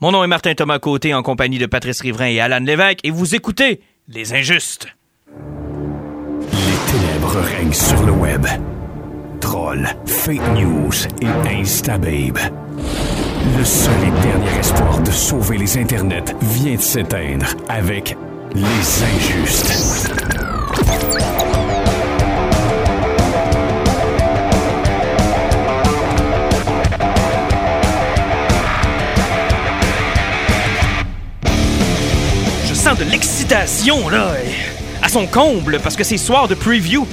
Mon nom est Martin Thomas Côté en compagnie de Patrice Riverain et Alan Lévesque et vous écoutez Les Injustes. Les ténèbres règnent sur le web. Trolls, fake news et instababe. Le seul et dernier espoir de sauver les internets vient de s'éteindre avec Les Injustes. De l'excitation, là, à son comble, parce que c'est soir de preview.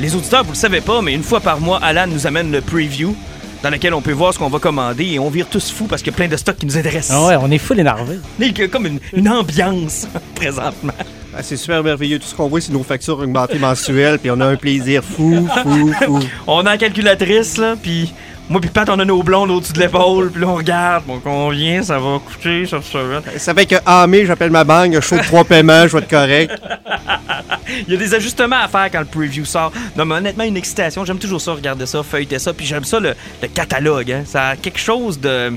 Les auditeurs, vous le savez pas, mais une fois par mois, Alan nous amène le preview, dans lequel on peut voir ce qu'on va commander, et on vire tous fous parce qu'il y a plein de stocks qui nous intéressent. Ah ouais, on est full énervé. Il y a comme une, une ambiance, présentement. Ah, c'est super merveilleux. Tout ce qu'on voit, c'est nos factures augmentées mensuelles, puis on a un plaisir fou, fou, fou. On a la calculatrice, là, puis moi puis Pat, on a nos blondes au-dessus de l'épaule, puis là, on regarde, bon, combien ça va coûter, cette semaine. Ça fait que en mai, j'appelle ma banque, je chaud trois paiements, je vais être correct. Il y a des ajustements à faire quand le preview sort. Non, mais honnêtement, une excitation. J'aime toujours ça, regarder ça, feuilleter ça. Puis j'aime ça, le, le catalogue. hein. Ça a quelque chose de.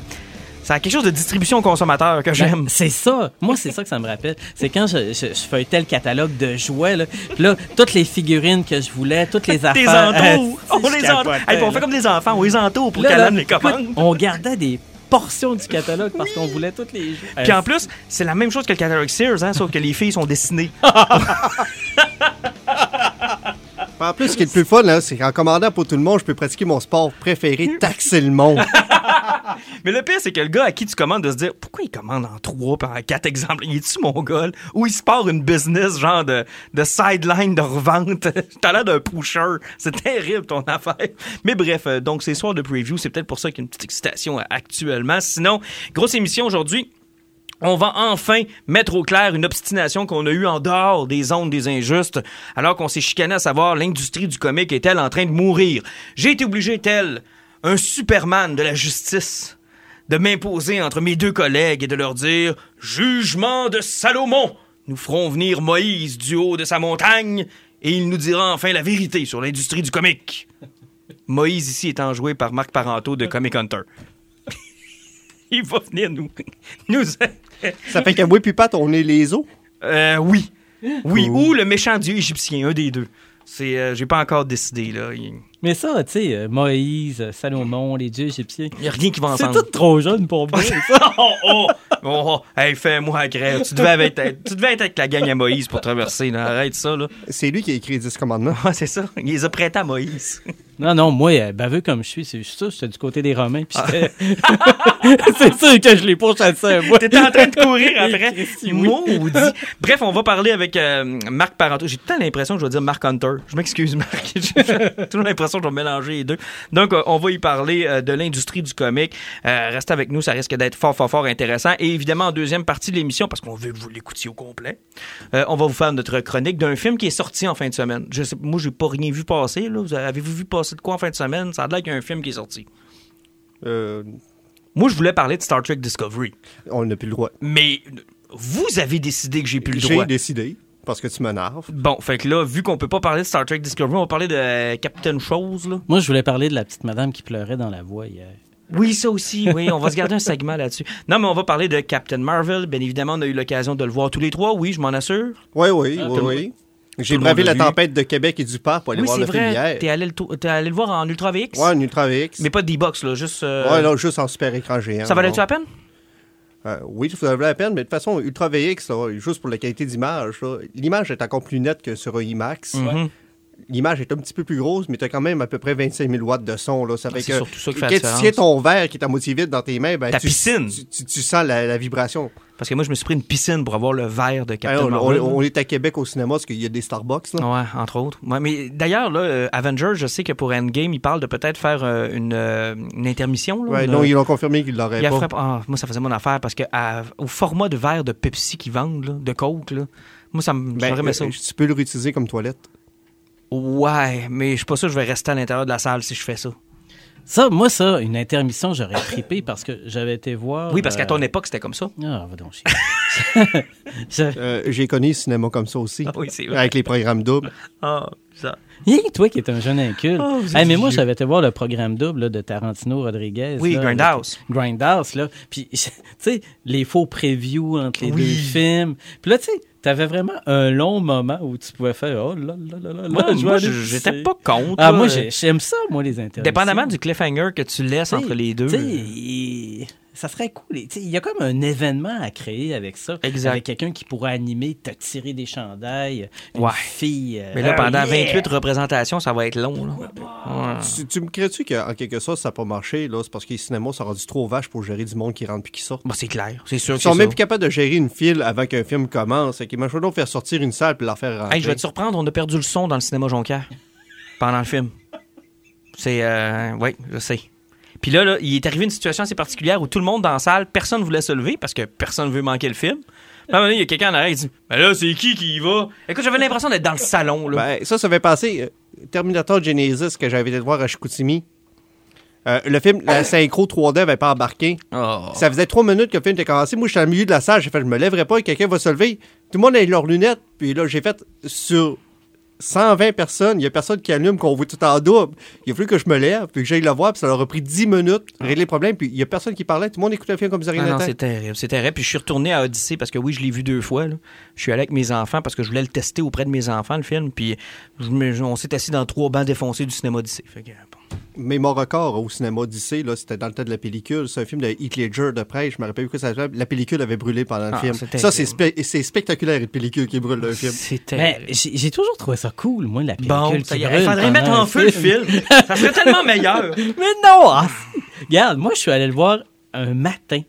Ça a quelque chose de distribution au consommateur que j'aime. Ben, c'est ça. Moi, c'est ça que ça me rappelle. C'est quand je, je, je feuilletais le catalogue de jouets, là. Puis là, toutes les figurines que je voulais, toutes les Des affaires. entours! euh, on les entoure! Hey, on fait comme des enfants, on les entoure pour qu'Alan les commande. on gardait des portions du catalogue parce qu'on voulait toutes les jeux. Puis en plus, c'est la même chose que le catalogue Sears, hein, sauf que les filles sont dessinées. En plus, ce qui est le plus fun, là, c'est qu'en commandant pour tout le monde, je peux pratiquer mon sport préféré, taxer le monde. Mais le pire, c'est que le gars à qui tu commandes de se dire pourquoi il commande en trois par en quatre exemples? Il est-tu mongol Ou il se part une business genre de, de sideline de revente? T'as l'air d'un pusher. C'est terrible ton affaire. Mais bref, euh, donc ces soirs de preview, c'est peut-être pour ça qu'il y a une petite excitation euh, actuellement. Sinon, grosse émission aujourd'hui. On va enfin mettre au clair une obstination qu'on a eue en dehors des ondes des injustes, alors qu'on s'est chicané à savoir l'industrie du comique est-elle en train de mourir. J'ai été obligé, tel un Superman de la justice, de m'imposer entre mes deux collègues et de leur dire Jugement de Salomon Nous ferons venir Moïse du haut de sa montagne et il nous dira enfin la vérité sur l'industrie du comique. Moïse ici étant joué par Marc Parenteau de Comic Hunter. il va venir nous. nous Ça fait que moi puis Pat, on est les os. euh, oui. Oui, ou le méchant dieu égyptien, un des deux. C'est, euh, j'ai pas encore décidé, là. Il Mais ça, tu sais, euh, Moïse, euh, Salomon, les dieux égyptiens. y a rien qui va C'est ensemble. tout trop jeune pour moi. oh, oh, oh, oh, hey, fais-moi la grève. Tu devais, être, tu devais être avec la gang à Moïse pour traverser, là. Arrête ça, là. C'est lui qui a écrit les 10 commandements. Ouais, c'est ça. Il les a prêtés à Moïse. Non, non, moi, euh, baveux comme je suis, c'est juste ça, j'étais du côté des Romains, puis Ah. c'est sûr que je l'ai pourchassé, moi. T'étais en train de courir après. Oui. Maudit. Bref, on va parler avec euh, Marc Parenteau. J'ai tout le temps l'impression que je vais dire Marc Hunter. Je m'excuse, Marc. J'ai toujours l'impression que je vais mélanger les deux. Donc, euh, on va y parler euh, de l'industrie du comique. Euh, restez avec nous, ça risque d'être fort, fort, fort intéressant. Et évidemment, en deuxième partie de l'émission, parce qu'on veut que vous l'écoutiez au complet, euh, on va vous faire notre chronique d'un film qui est sorti en fin de semaine. Je sais, moi, j'ai pas rien vu passer. Là. Vous avez- Avez-vous vu passer de quoi en fin de semaine? Ça a l'air qu'il y a un film qui est sorti. Euh, Moi, je voulais parler de Star Trek Discovery. on n'a plus le droit. Mais vous avez décidé que j'ai plus le droit. J'ai décidé, parce que tu m'énerves. Bon, fait que là, vu qu'on peut pas parler de Star Trek Discovery, on va parler de euh, Captain Chose, là. Moi, je voulais parler de la petite madame qui pleurait dans la voie hier. Oui, ça aussi, oui. On va se garder un segment là-dessus. Non, mais on va parler de Captain Marvel. Bien évidemment, on a eu l'occasion de le voir tous les trois, oui, je m'en assure. Oui, oui, Ah, oui, oui. J'ai bravé la vu. tempête de Québec et du Parc pour aller oui, voir le film vrai. hier. T'es allé, le allé le voir en Ultra VX? Ouais, en Ultra VX. Mais pas de D-Box, là, juste... euh, là, juste en super écran géant. ça valait-tu la peine? Euh, oui, ça valait la peine, mais de toute façon, Ultra VX, juste pour la qualité d'image, l'image est encore plus nette que sur un IMAX. Mhm. L'image est un petit peu plus grosse, mais tu as quand même à peu près 25 000 watts de son. Là. Ça fait Ah, c'est que surtout ça qui fait la quand tu tiens ton verre qui est à moitié vide dans tes mains, ben, Ta tu, piscine. Tu, tu- tu sens la, la vibration. Parce que moi, je me suis pris une piscine pour avoir le verre de Captain on, Marvel. on- on est à Québec au cinéma parce qu'il y a des Starbucks. Là. Ouais, entre autres. Ouais, mais d'ailleurs, là, euh, Avengers, je sais que pour Endgame, ils parlent de peut-être faire euh, une, euh, une intermission. Là, Ouais, une- non, ils l'ont confirmé qu'ils l'auraient pas. ah, moi, ça faisait mon affaire parce que à- au format de verre de Pepsi qu'ils vendent, là, de Coke, là, moi, ça me Ben, ça. tu peux le réutiliser comme toilette. Ouais, mais je suis pas sûr que je vais rester à l'intérieur de la salle si je fais ça. Ça, moi, ça, une intermission, j'aurais trippé parce que j'avais été voir. Oui, parce qu'à ton euh, époque, c'était comme ça. Ah, va donc chier. Euh, J'ai connu le cinéma comme ça aussi. Ah oui, c'est vrai. Avec les programmes doubles. Ah. Ça. Hey, toi qui es un jeune inculte. Oh, Hey, mais moi, j'avais été voir le programme double là, de Tarantino Rodriguez. Oui, là, Grindhouse. Grindhouse, là. Puis, tu sais, les faux previews entre les Oui. deux films. Puis là, tu sais, t'avais vraiment un long moment où tu pouvais faire Oh là là là là là. Moi, moi, j'étais pas contre. Ah, moi, j'ai- j'aime ça, moi, les interviews. Dépendamment du cliffhanger que tu laisses entre les deux. Tu sais, il- ça serait cool. Il y a comme un événement à créer avec ça. Exact. Avec quelqu'un qui pourrait animer, te tirer des chandails, une Ouais. fille. euh, Mais là, ah, pendant yeah! 28 représentations, ça va être long. Là. Ouais. Tu, tu me crées-tu qu'en quelque sorte, ça n'a pas marché? là? C'est parce que les cinémas sont rendus trop vaches pour gérer du monde qui rentre puis qui sort. Bah, c'est clair. C'est sûr Ils sont même ça. plus capables de gérer une file avant qu'un film commence. Ils m'ont donc faire sortir une salle puis la faire rentrer. Hey, je vais te surprendre, on a perdu le son dans le cinéma Jonquière pendant le film. C'est. Euh, oui, je sais. Puis là, là, il est arrivé une situation assez particulière où tout le monde dans la salle, personne ne voulait se lever parce que personne ne veut manquer le film. Puis à un moment donné, il y a quelqu'un en arrière qui dit Ben là, c'est qui qui y va Écoute, j'avais l'impression d'être dans le salon. Là. Ben, ça, ça fait passer euh, Terminator Genesis que j'avais été voir à Chicoutimi. Euh, le film, la synchro 3D avait pas embarqué. Oh. Ça faisait trois minutes que le film était commencé. Moi, j'étais au milieu de la salle. J'ai fait, je me lèverai pas et quelqu'un va se lever. Tout le monde a leurs lunettes. Puis là, j'ai fait sur 120 personnes. Il y a personne qui allume, qu'on voit tout en double. Il a fallu que je me lève, puis que j'aille le voir. Puis ça leur a pris 10 minutes, régler le problème. Puis il y a personne qui parlait. Tout le monde écoutait le film comme si rien Ah n'était. c'est terrible, c'est terrible. Puis je suis retourné à Odyssey parce que oui, je l'ai vu deux fois. là. Je suis allé avec mes enfants parce que je voulais le tester auprès de mes enfants, le film. Puis je me- on s'est assis dans trois bancs défoncés du cinéma Odyssey. Fait que, bon. Mais mon record au cinéma d'Odyssée, là, c'était dans le temps de la pellicule. C'est un film de Heath Ledger de près. Je me rappelle plus quoi ça s'appelle. La pellicule avait brûlé pendant le Ah, film. c'est Ça, c'est c'est spectaculaire, une pellicule qui brûle le film. Mais j'ai toujours trouvé ça cool, moi, la pellicule Bon, qui ça y est, brûle il faudrait mettre en feu le film. ça serait tellement meilleur. Mais non! ah. Regarde, moi, je suis allé le voir un matin.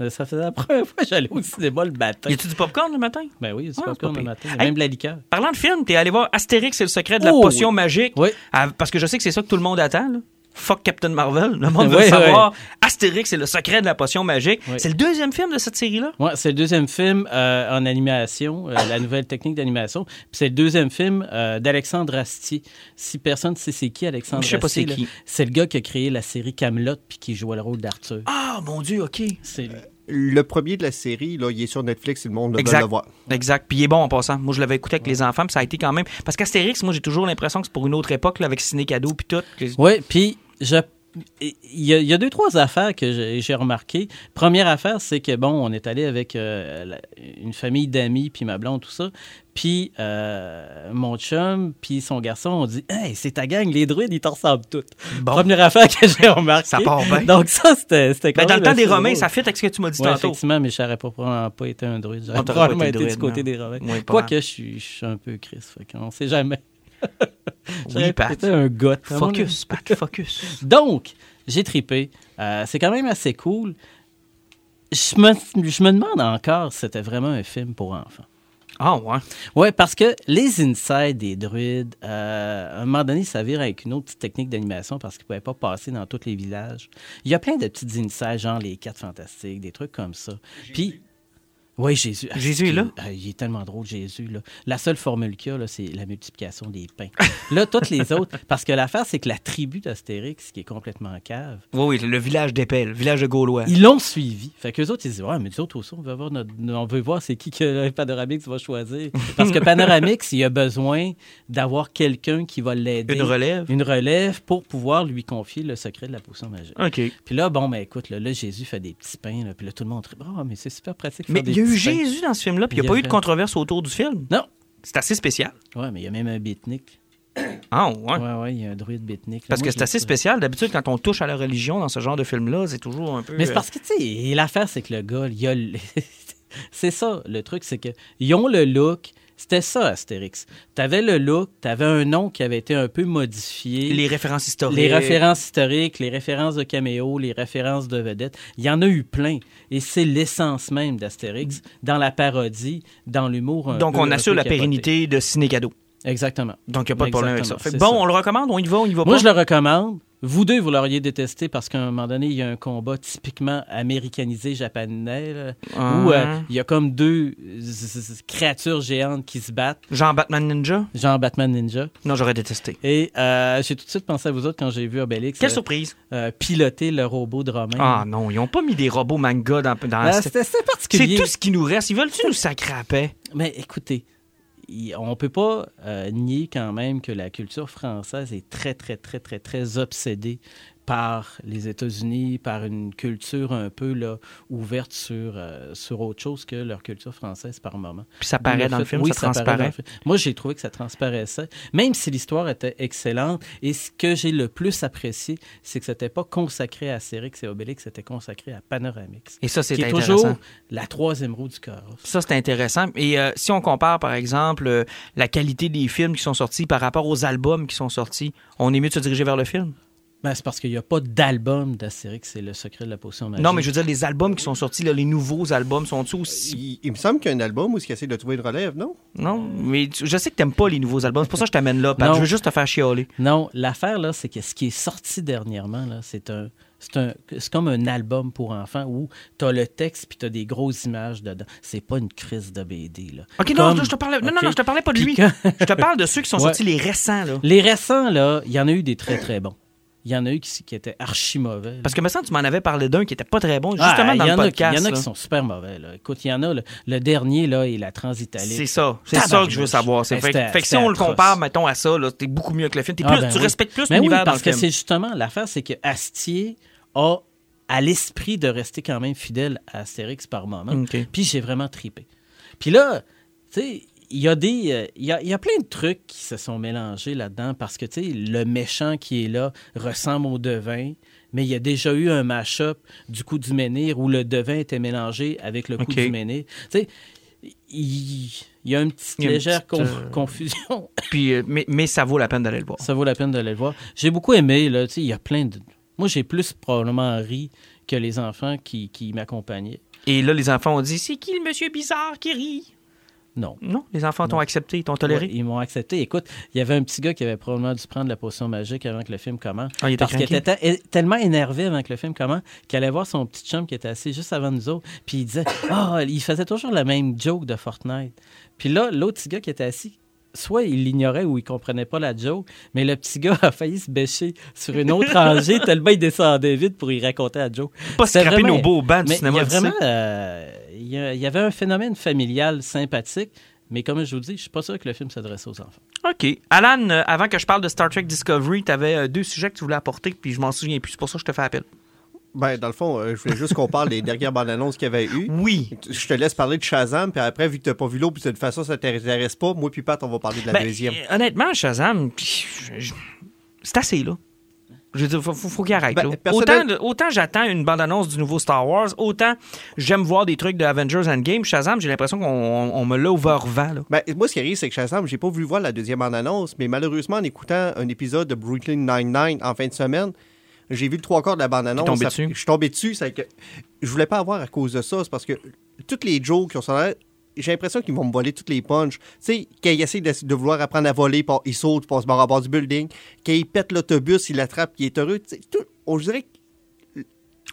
Euh, Ça faisait la première fois que j'allais au cinéma le matin. Y a-tu du popcorn le matin? Ben oui, c'est Ah, pas c'est pas comme le matin. Y a Hey. même de la liqueur. Parlant de film, t'es allé voir Astérix et le secret de la Oh, potion magique. Oui. Ah, parce que je sais que c'est ça que tout le monde attend. là. Fuck Captain Marvel. Le monde veut Oui, savoir Astérix et le secret de la potion magique. Oui. C'est le deuxième film de cette série-là? Ouais, c'est le deuxième film euh, en animation, euh, la nouvelle technique d'animation. Puis c'est le deuxième film euh, d'Alexandre Astier. Si personne ne sait c'est qui Alexandre Je sais pas Astier, c'est qui. c'est le gars qui a créé la série Camelot puis qui jouait le rôle d'Arthur. Ah, mon Dieu, OK. C'est lui. Le premier de la série, là, il est sur Netflix et le monde Exact. veut le voir. Exact. Puis il est bon en passant. Moi, je l'avais écouté avec les enfants, puis ça a été quand même. Parce qu'Astérix, moi, j'ai toujours l'impression que c'est pour une autre époque, là, avec Ciné Cadeau, puis tout. que- Oui, puis je il y, a, il y a deux, trois affaires que j'ai remarquées. Première affaire, c'est que, bon, on est allé avec euh, la- une famille d'amis, puis ma blonde, tout ça. Puis euh, mon chum, puis son garçon ont dit Hey, c'est ta gang, les druides, ils t'en ressemblent tous. Bon. Première affaire que j'ai remarqué. Ça part bien. Donc, ça, c'était Ben, dans le temps des Romains, ça fit avec ce que tu m'as dit Ouais, tantôt. effectivement, mais je n'aurais pas, probablement pas été un druide. J'aurais On t'aurait probablement été, du côté non. des Romains. Oui, Quoique, je suis, je suis un peu Chris, fait qu'on sait jamais. Oui, Pat. été un gars. Focus, Pat, focus. Donc, j'ai tripé. Euh, c'est quand même assez cool. Je me, je me demande encore si c'était vraiment un film pour enfants. Ah, ouais. Ouais, parce que les insides des druides, euh, à un moment donné, ça vire avec une autre petite technique d'animation parce qu'ils ne pouvaient pas passer dans tous les villages. Il y a plein de petites insides, genre les quatre fantastiques, des trucs comme ça. Puis. Oui, Jésus. Ah, Jésus est là? Ah, il est tellement drôle, Jésus. Là. La seule formule qu'il y a, c'est la multiplication des pains. là, toutes les autres. Parce que l'affaire, c'est que la tribu d'Astérix, qui est complètement cave, Oui, oui, le village d'Épée, le village de Gaulois. ils l'ont suivi. Fait qu'eux autres, ils disent Ouais, mais nous autres aussi, on veut, avoir notre... on veut voir c'est qui que le Panoramix va choisir. Parce que Panoramix, il a besoin d'avoir quelqu'un qui va l'aider. Une relève. Une relève pour pouvoir lui confier le secret de la potion magique. OK. Puis là, bon, ben écoute, là, là, Jésus fait des petits pains. Là, puis là, tout le monde dit Oh, mais c'est super pratique. Mais faire des eu. Jésus dans ce film-là, puis il n'y a pas eu de controverse autour du film. Non. C'est assez spécial. Ouais, mais il y a même un beatnik. Ah, ouais. Ouais, ouais, il y a un druide beatnik. Parce Moi, que c'est assez spécial. D'habitude, quand on touche à la religion dans ce genre de film-là, c'est toujours un peu. Mais c'est euh, parce que, tu sais, l'affaire, c'est que le gars, il a. le- c'est ça, le truc, c'est que ils ont le look. C'était ça, Astérix. T'avais le look, t'avais un nom qui avait été un peu modifié. Les références historiques. Les références historiques, les références de caméo, les références de vedettes, il y en a eu plein. Et c'est l'essence même d'Astérix, dans la parodie, dans l'humour. Donc, peu- on assure la capoté. pérennité de Ciné Cadeau. Exactement. Donc, il n'y a pas de problème avec ça. Fait bon, ça. on le recommande, on y va, on y va Moi, pas? je le recommande. Vous deux, vous l'auriez détesté parce qu'à un moment donné, il y a un combat typiquement américanisé japonais là, Ah. où euh, il y a comme deux créatures géantes qui se battent, Genre Batman Ninja? genre Batman Ninja. Non, j'aurais détesté. Et euh, j'ai tout de suite pensé à vous autres quand j'ai vu Obélix Quelle euh, surprise. piloter le robot de Romain. Ah non, ils n'ont pas mis des robots manga dans. dans c'était C'est particulier. tout ce qui nous reste. Ils veulent-tu nous sacrer à paix? Mais écoutez, on peut pas euh, nier quand même que la culture française est très, très, très, très, très obsédée par les États-Unis, par une culture un peu là, ouverte sur, euh, sur autre chose que leur culture française par moment. Puis ça paraît dans le film, oui, ça transparaît. le film. Moi, j'ai trouvé que ça transparaissait, même si l'histoire était excellente. Et ce que j'ai le plus apprécié, c'est que c'était pas consacré à Astérix et Obélix, c'était consacré à Panoramix. Et ça, c'est intéressant. toujours la troisième roue du carrosse. Ça, c'est intéressant. Et euh, si on compare, par exemple, euh, la qualité des films qui sont sortis par rapport aux albums qui sont sortis, on est mieux de se diriger vers le film? Ben, c'est parce qu'il n'y a pas d'album d'Astérix, c'est le secret de la potion magique. Non, mais je veux dire, les albums qui sont sortis, là, les nouveaux albums, sont-ils aussi... Il, il me semble qu'il y a un album où il essaie de trouver une relève, non? Non, mais tu- je sais que t'aimes pas les nouveaux albums. C'est pour ça que je t'amène là, Pat. Non. Je veux juste te faire chialer. Non, l'affaire, là, c'est que ce qui est sorti dernièrement, là, c'est un. C'est un- c'est comme un album pour enfants où tu as le texte puis tu as des grosses images dedans. C'est pas une crise de BD. Là. OK, non, je te parlais... Non, non, je te parlais pas de lui. quand- je te parle de ceux qui sont Ouais. sortis, les récents, là. Les récents, là, il y en a eu des très, très bons. Il y en a eu qui, qui étaient archi mauvais. là. Parce que, me semble, tu m'en avais parlé d'un qui était pas très bon, Ah, justement, dans le podcast. Il y en a qui sont super mauvais. Là. Écoute, il y en a, le, le dernier, là, et la Transitalique. C'est ça. C'est ça que je veux savoir. C'est Ben, fait, que si on le compare, mettons, à ça, là, t'es beaucoup mieux que le film. T'es Ah, plus- ben tu oui. respectes plus oui, l'univers dans parce le que c'est justement l'affaire, c'est que Astier a à l'esprit de rester quand même fidèle à Astérix par moment. Puis j'ai vraiment tripé. Puis là, tu sais, il y a des euh, il y, a, y a plein de trucs qui se sont mélangés là-dedans parce que tu sais le méchant qui est là ressemble au devin mais il y a déjà eu un mash-up du coup du menhir où le devin était mélangé avec le coup du menhir. Tu sais, il, il y a une petite Il y a une légère petite, conf- euh, confusion Puis, euh, mais, mais ça vaut la peine d'aller le voir. ça vaut la peine d'aller le voir. J'ai beaucoup aimé, là, tu sais, il y a plein de... Moi, j'ai plus probablement ri que les enfants qui, qui m'accompagnaient. Et là, les enfants ont dit C'est qui le monsieur bizarre qui rit Non. Non, les enfants t'ont accepté, ils t'ont toléré? Ouais, ils m'ont accepté. Écoute, il y avait un petit gars qui avait probablement dû prendre la potion magique avant que le film commence. Ah, il était parce qu'il était te- tellement énervé avant que le film commence qu'il allait voir son petit chum qui était assis juste avant nous autres. Puis il disait Ah, il faisait toujours la même joke de Fortnite. Puis là, l'autre petit gars qui était assis, soit il l'ignorait ou il comprenait pas la joke, mais le petit gars a failli se bêcher sur une autre rangée tellement il descendait vite pour y raconter la joke. Pas vraiment- nos beaux bancs du il y cinéma. a sais. vraiment, euh, il y, avait un phénomène familial sympathique, mais comme je vous dis, je suis pas sûr que le film s'adresse aux enfants. OK. Alan, euh, avant que je parle de Star Trek Discovery, tu avais deux sujets que tu voulais apporter, puis je m'en souviens plus. C'est pour ça que je te fais appel. Ben, dans le fond, euh, je voulais juste qu'on parle des dernières bandes annonces qu'il y avait eu. Oui. Je te laisse parler de Shazam, puis après, vu que t'as pas vu l'autre, puis de toute façon, ça t'intéresse pas, moi puis Pat, on va parler de la Ben, deuxième. euh, honnêtement, Shazam, c'est assez, là. Je veux dire, faut, faut, faut qu'il arrête. Ben, là. Autant, autant j'attends une bande-annonce du nouveau Star Wars, autant j'aime voir des trucs de Avengers Endgame. Shazam, j'ai l'impression qu'on on- on me l'a overvent. Là. Ben, moi, ce qui arrive, c'est que Shazam, j'ai pas voulu voir la deuxième bande-annonce, mais malheureusement, en écoutant un épisode de Brooklyn Nine-Nine en fin de semaine, j'ai vu le trois quarts de la bande-annonce. Je suis tombé dessus, c'est que je voulais pas avoir à cause de ça, c'est parce que toutes les jokes qui ont sorti, j'ai l'impression qu'ils vont me voler toutes les punches. Tu sais, quand ils essaient de, de vouloir apprendre à voler, puis ils sautent, puis on se barre à bord du building. Quand ils pètent l'autobus, ils l'attrapent, puis il est heureux. Tout- on dirait que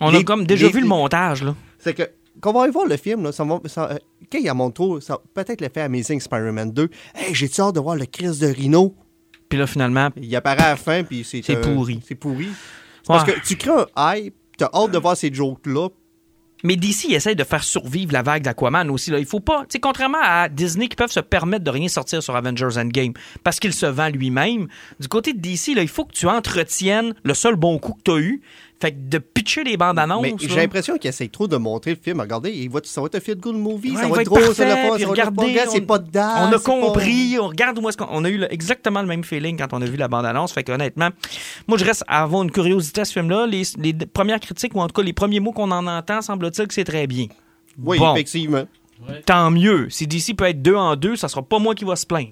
On Les- a comme déjà les- vu le montage. Là. c'est que quand on va aller voir le film, là, ça va- ça- euh, quand il y a mon tour, ça peut-être l'effet Amazing Spider-Man 2. Hey, j'ai-tu hâte de voir le Chris de Rhino? Puis là, finalement, Il apparaît à la fin, puis c'est... C'est euh, pourri. C'est pourri. Parce que tu crées un hype, t'as hâte de voir ces jokes-là. Mais DC essaie de faire survivre la vague d'Aquaman aussi. Là. Il faut pas. tu sais, Contrairement à Disney qui peuvent se permettre de rien sortir sur Avengers Endgame parce qu'il se vend lui-même, du côté de DC, là, il faut que tu entretiennes le seul bon coup que tu as eu. Fait que de pitcher les bandes annonces. Mais j'ai l'impression qu'ils essayent trop de montrer le film. Regardez, il va, ça va être un feel good movie, Ouais, ça va être drôle, parfait, ça va c'est on- pas on a pas- compris, on regarde où est-ce qu'on on a eu le- exactement le même feeling quand on a vu la bande-annonce. Fait que honnêtement, moi je reste à avoir une curiosité à ce film-là. Les, premières critiques, ou en tout cas les premiers mots qu'on en entend, semble-t-il que c'est très bien. Oui, Bon. effectivement. Tant mieux. Si DC peut être deux en deux, ça sera pas moi qui va se plaindre.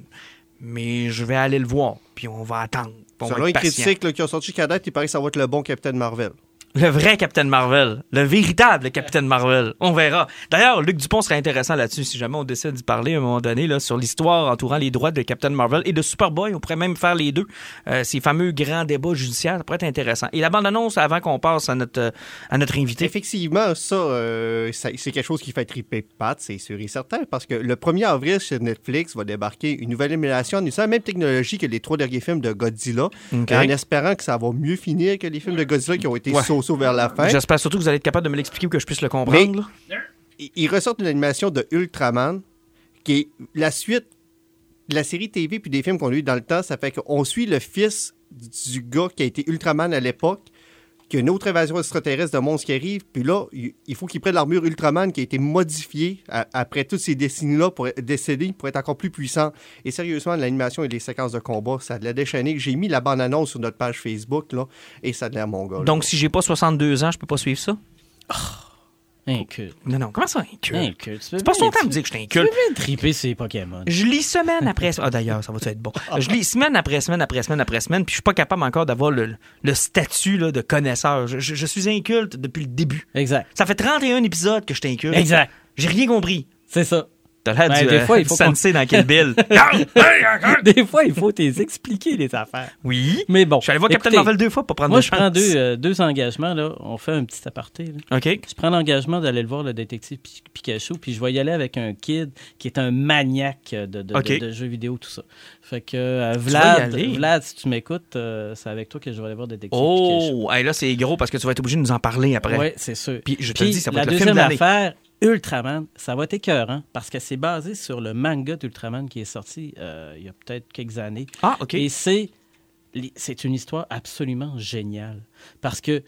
Mais je vais aller le voir, puis on va attendre. Selon les critiques là, qui ont sorti date, il paraît que ça va être le bon Captain Marvel. Le vrai Captain Marvel. Le véritable Captain Marvel. On verra. D'ailleurs, Luc Dupont serait intéressant là-dessus si jamais on décide d'y parler à un moment donné là, sur l'histoire entourant les droits de Captain Marvel et de Superboy. On pourrait même faire les deux. Euh, ces fameux grands débats judiciaires, ça pourrait être intéressant. Et la bande-annonce, avant qu'on passe à notre, à notre invité. Effectivement, ça, euh, ça- c'est quelque chose qui fait triper Pat, c'est sûr et certain, parce que le 1er avril sur Netflix va débarquer une nouvelle émulation en utilisant la même technologie que les trois derniers films de Godzilla, en espérant que ça va mieux finir que les films de Godzilla qui ont été Ouais. Vers la fin. J'espère surtout que vous allez être capable de me l'expliquer ou que je puisse le comprendre. Ils- Ils ressortent une animation de Ultraman, qui est la suite de la série TV puis des films qu'on a eu dans le temps, ça fait qu'on suit le fils du gars qui a été Ultraman à l'époque, qu'il y a une autre invasion extraterrestre de monstres qui arrive, puis là, il faut qu'il prenne l'armure Ultraman qui a été modifiée à- après toutes ces décennies-là pour être décédé pour être encore plus puissant. Et sérieusement, l'animation et les séquences de combat, ça l'a déchaîné. J'ai mis la bande-annonce sur notre page Facebook, là, et ça a l'air mon gars. là. Donc, si j'ai pas 62 ans, je peux pas suivre ça? Inculte. Non, non, comment ça, inculte? Inculte. C'est pas son temps de me dire que je suis inculte. Tu peux triper les Pokémon. Je lis semaine après semaine. Ah, d'ailleurs, ça va être bon. Je lis semaine après semaine après semaine après semaine, puis je suis pas capable encore d'avoir le, le statut là, de connaisseur. Je, je- je suis inculte depuis le début. Exact. Ça fait 31 épisodes que je t'inculte. Exact. J'ai rien compris. C'est ça. T'as l'air Ben, du des euh, fois, il faut qu'on- sensei dans Kill Bill. Des fois, il faut t'expliquer les affaires. oui. Mais bon. Je suis allé voir Captain Marvel deux fois pour prendre Moi, je chance. prends deux, euh, deux engagements. Là. On fait un petit aparté. là. OK. Je prends l'engagement d'aller le voir, le détective Pi- Pikachu, puis je vais y aller avec un kid qui est un maniaque de, de- OK. de- de jeux vidéo, tout ça. Fait que euh, Vlad. Vlad, si tu m'écoutes, euh, c'est avec toi que je vais aller voir le détective Pikachu. Oh, hey, là, c'est gros parce que tu vas être obligé de nous en parler après. Oui, c'est sûr. Puis je te le dis, ça va la être le deuxième affaire, Ultraman, ça va être écœurant parce que c'est basé sur le manga d'Ultraman qui est sorti euh, il y a peut-être quelques années. Ah, OK. Et c'est c'est une histoire absolument géniale parce que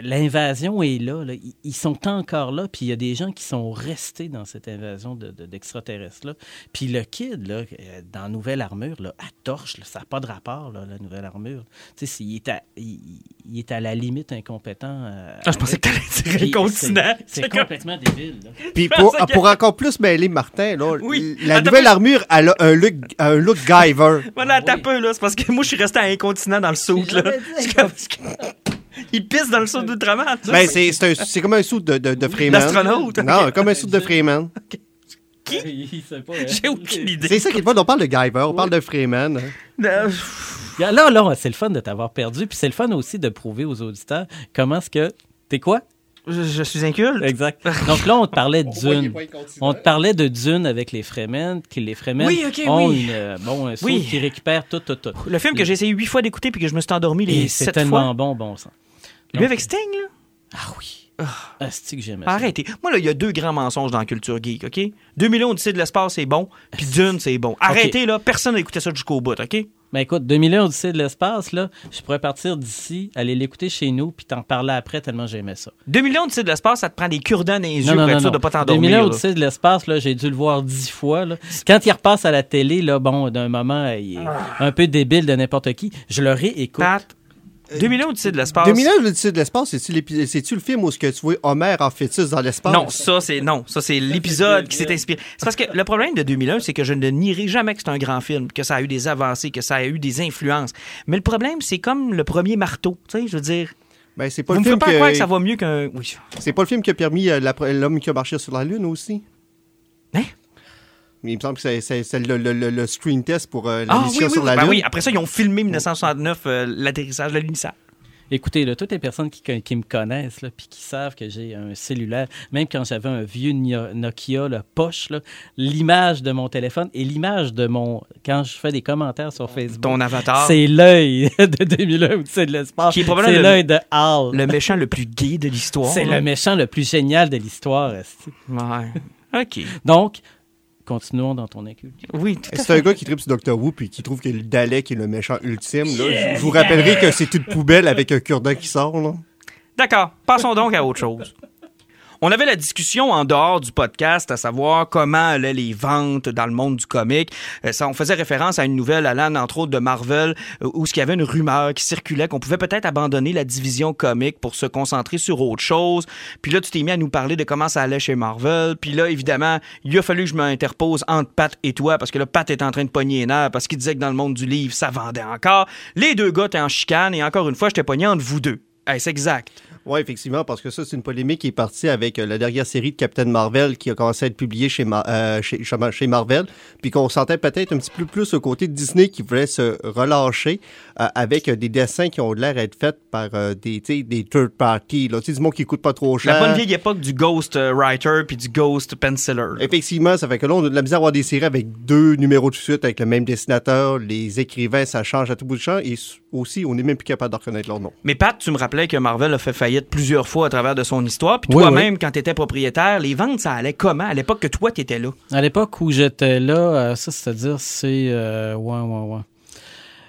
l'invasion est là, là. Ils- sont encore là, puis il y a des gens qui sont restés dans cette invasion de- de- d'extraterrestres-là. puis le kid, là, euh, dans la nouvelle armure, là, à torche, là, ça n'a pas de rapport, là, la nouvelle armure. Tu sais, il est, à, il, il est à la limite incompétent. euh, Ah, je pensais que avec- t'allais dire puis incontinent. c'est- complètement débile. Puis pour, que- pour encore plus mêler Martin, là, Oui. la Attends, nouvelle armure, elle a un look, un look Guyver. Voilà, t'as Oui. peu, là. C'est parce que moi, je suis resté à incontinent dans le saut, là. C'est c'est Il pisse dans le saut d'Ultraman. ça. Ben, c'est, c'est, un- c'est comme un sou de, de, de Freeman. L'astronaute. Non, comme un sou de Freeman. Qui? Il sait pas, hein. J'ai aucune idée. C'est ça qui est le fun. On parle de Guyver, on parle de Freeman. hein. Là, là, c'est le fun de t'avoir perdu, puis c'est le fun aussi de prouver aux auditeurs comment est-ce que... T'es quoi? je, je suis inculte. Exact. Donc là, on te parlait de Dune. On te parlait de Dune avec les Fremen, que les Fremen Oui, ok, ont oui. une, euh, bon, un saut Oui. qui récupère tout, tout, tout. Le film que j'ai essayé huit fois d'écouter puis que je me suis endormi les Et c'est sept tellement fois. bon, bon sang. Lui avec Sting, là? Ah oui. Ah, c'est que j'aimais ça. Arrêtez. Moi, là, il y a deux grands mensonges dans la culture geek, OK? 2 millions d'ici de l'espace, c'est bon. Puis Dune, c'est bon. Arrêtez, là. Personne n'a écouté ça jusqu'au bout, OK? Ben écoute, 2 millions Odyssée de l'espace, là, je pourrais partir d'ici, aller l'écouter chez nous, puis t'en parler après tellement j'aimais ça. 2 millions d'ici de l'espace, ça te prend des cure-dents dans les yeux Non, non, pour être sûr de pas 2 t'endormir. Odyssée de l'espace, là, j'ai dû le voir 10 fois. Là. Quand il repasse à la télé, là, bon, d'un moment, il est un peu débile de n'importe qui, je le réécoute. Pat, 2 millions d'ici de l'espace. 2000 ans, l'Odyssée de l'espace, c'est-tu, c'est-tu le film où ce que tu vois Homer en fœtus dans l'espace? Non, ça c'est non, ça c'est l'épisode qui s'est inspiré. C'est parce que le problème de 2001, c'est que je ne nierai jamais que c'est un grand film, que ça a eu des avancées, que ça a eu des influences. Mais le problème, c'est comme le premier marteau, tu sais, je veux dire, Ben, c'est pas vous le me film faites pas croire que que, ça va mieux qu'un oui. c'est pas le film qui a permis euh, la- l'homme qui a marché sur la Lune aussi. Hein? Mais il me semble que c'est, le, le- le- le screen test pour euh, la Ah mission oui, sur oui. la Ben Lune. oui, après ça ils ont filmé 1969 euh, l'atterrissage de l'unissage. Écoutez, là, toutes les personnes qui, qui me connaissent, là, puis qui savent que j'ai un cellulaire, même quand j'avais un vieux Nokia, là, poche, l'image de mon téléphone et l'image de mon... Quand je fais des commentaires sur Facebook, Ton avatar, c'est l'œil de 2001 ou c'est de l'espace. C'est l'œil de Hal. le méchant le plus gay de l'histoire. C'est le méchant le plus génial de l'histoire. Ouais. OK. Donc, continuons dans ton inculture. Oui, tout à C'est un gars qui tripe sur Doctor Who puis qui trouve que le Dalek est le méchant ultime. Là. Je vous rappellerai que c'est une poubelle avec un cure-dent qui sort. Là. D'accord. Passons donc à autre chose. On avait la discussion en dehors du podcast, à savoir comment allaient les ventes dans le monde du comic. Euh, ça, on faisait référence à une nouvelle, Alan, entre autres de Marvel, euh, où il y avait une rumeur qui circulait qu'on pouvait peut-être abandonner la division comic pour se concentrer sur autre chose. Puis là, tu t'es mis à nous parler de comment ça allait chez Marvel. Puis là, évidemment, il a fallu que je m'interpose entre Pat et toi, parce que là, Pat est en train de pogner les nerfs, parce qu'il disait que dans le monde du livre, ça vendait encore. Les deux gars étaient en chicane, et encore une fois, j'étais pogné entre vous deux. Hey, c'est exact. Oui, effectivement, parce que ça, c'est une polémique qui est partie avec euh, la dernière série de Captain Marvel qui a commencé à être publiée chez, Ma- euh, chez Marvel, puis qu'on sentait peut-être un petit peu plus au côté de Disney qui voulait se relâcher euh, avec euh, des dessins qui ont l'air d'être faits par euh, des, des third parties, là, du monde qui coûte pas trop cher. La bonne vieille époque du ghost euh, writer puis du ghost penciler. là. Effectivement, ça fait que là, on a de la misère à avoir des séries avec deux numéros de suite avec le même dessinateur. Les écrivains, ça change à tout bout de champ. Et aussi, on n'est même plus capable de reconnaître leur nom. Mais Pat, tu me rappelais que Marvel a fait faillite plusieurs fois à travers de son histoire. Puis Oui, toi-même, quand tu étais propriétaire, les ventes, ça allait comment? À l'époque que toi, tu étais là? À l'époque où j'étais là, ça, c'est-à-dire, c'est. euh, ouais, ouais, ouais.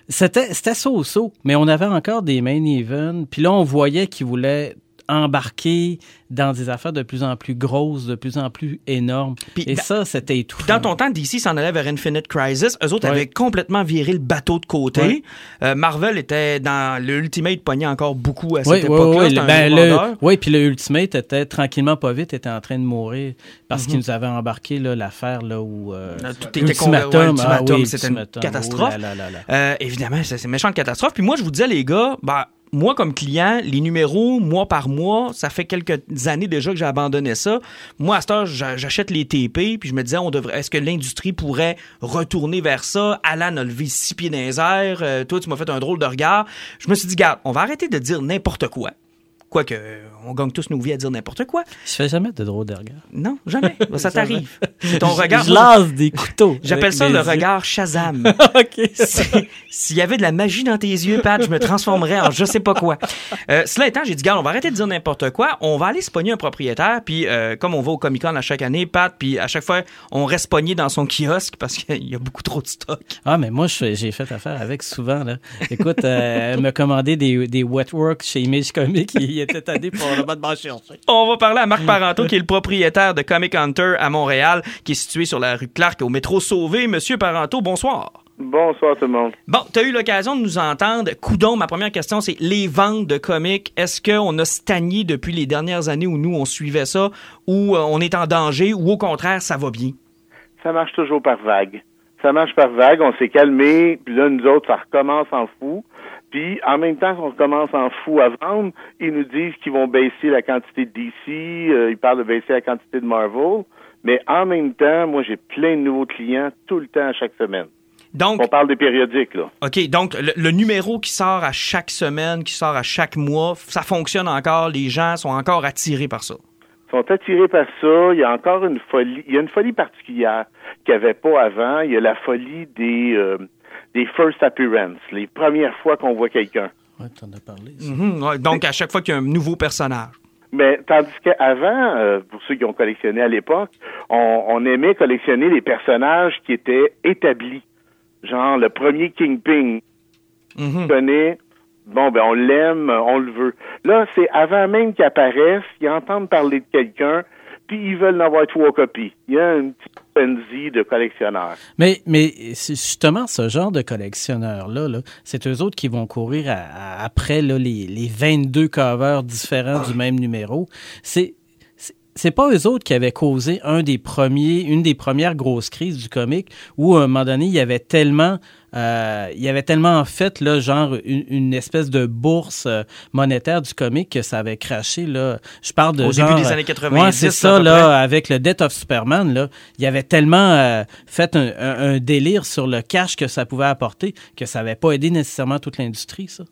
C'était, c'était so-so, mais on avait encore des main events. Puis là, on voyait qu'ils voulaient embarquer dans des affaires de plus en plus grosses, de plus en plus énormes. Puis Et dans- ça, c'était étouffant. Dans ton temps, DC s'en allait vers Infinite Crisis. Eux autres Ouais. avaient complètement viré le bateau de côté. Ouais. Euh, Marvel était dans le Ultimate pognait encore beaucoup à cette époque-là. oui. Ben, oui, puis le Ultimate était tranquillement pas vite, était en train de mourir parce Mhm. qu'ils nous avaient embarqué l'affaire là où euh, Là, tout était Ultimatum, ah oui, c'était une catastrophe. Oh là là. Euh, évidemment, c'est c'est une méchante catastrophe. Puis moi, je vous disais, les gars, ben, moi, comme client, les numéros, mois par mois, ça fait quelques années déjà que j'ai abandonné ça. Moi, à cette heure, j'a- j'achète les TP, puis je me disais, on devrait, est-ce que l'industrie pourrait retourner vers ça? Alan a levé six pieds dans les airs. Euh, toi, tu m'as fait un drôle de regard. Je me suis dit, garde, on va arrêter de dire n'importe quoi. Quoique, on gagne tous nos vies à dire n'importe quoi. Je fais jamais de drôle de regard. Non, jamais. Ça t'arrive. Ton regard. Je lance des couteaux. J'appelle ça le yeux. regard Shazam. OK. Si- S'il y avait de la magie dans tes yeux, Pat, je me transformerais en je sais pas quoi. Euh, cela étant, j'ai dit, garde, on va arrêter de dire n'importe quoi. On va aller se pogner un propriétaire. Puis, euh, comme on va au Comic Con à chaque année, Pat, puis à chaque fois, on reste pogné dans son kiosque parce qu'il y a beaucoup trop de stock. Ah, mais moi, j'ai fait affaire avec souvent. Là. Écoute, euh, me commandait des, des wetworks chez Image Comics. Il était tanné pour chercher. On va parler à Marc Parenteau, qui est le propriétaire de Comic Hunter à Montréal, qui est situé sur la rue Clark au métro Sauvé. Monsieur Parenteau, bonsoir. Bonsoir tout le monde. Bon, tu as eu l'occasion de nous entendre. Coudon, ma première question, c'est les ventes de comics. Est-ce qu'on a stagné depuis les dernières années où nous, on suivait ça, ou euh, on est en danger, ou au contraire, ça va bien? Ça marche toujours par vague. Ça marche par vague, on s'est calmé, puis là, nous autres, ça recommence en fou. Puis, en même temps qu'on recommence en fou à vendre, ils nous disent qu'ils vont baisser la quantité de DC, euh, ils parlent de baisser la quantité de Marvel, mais en même temps, moi, j'ai plein de nouveaux clients tout le temps, à chaque semaine. Donc, On parle des périodiques, là. OK, donc le, le numéro qui sort à chaque semaine, qui sort à chaque mois, ça fonctionne encore, les gens sont encore attirés par ça. Ils sont attirés par ça. Il y a encore une folie. Il y a une folie particulière qu'il n'y avait pas avant. Il y a la folie des, euh, des first appearances, les premières fois qu'on voit quelqu'un. Ouais, t'en as parlé. ça. Mhm, ouais, donc, à chaque fois qu'il y a un nouveau personnage. Mais tandis qu'avant, euh, pour ceux qui ont collectionné à l'époque, on, on aimait collectionner les personnages qui étaient établis. Genre le premier Kingpin, Mhm. on connaît, bon ben on l'aime, on le veut. Là, c'est avant même qu'il apparaisse, ils entendent parler de quelqu'un, puis ils veulent en avoir trois copies. Il y a une petite Mais, mais justement, ce genre de collectionneurs-là, là, c'est eux autres qui vont courir après là, les, les 22 covers différents du même numéro. C'est- C'est pas eux autres qui avaient causé un des premiers, une des premières grosses crises du comic où à un moment donné il y avait tellement, euh, il y avait tellement en fait là genre une, une espèce de bourse euh, monétaire du comic que ça avait craché là. Je parle de Au genre, début des euh, années 90, Ouais, c'est ça là avec le Death of Superman, là, il y avait tellement euh, fait un, un- un délire sur le cash que ça pouvait apporter que ça n'avait pas aidé nécessairement toute l'industrie, ça.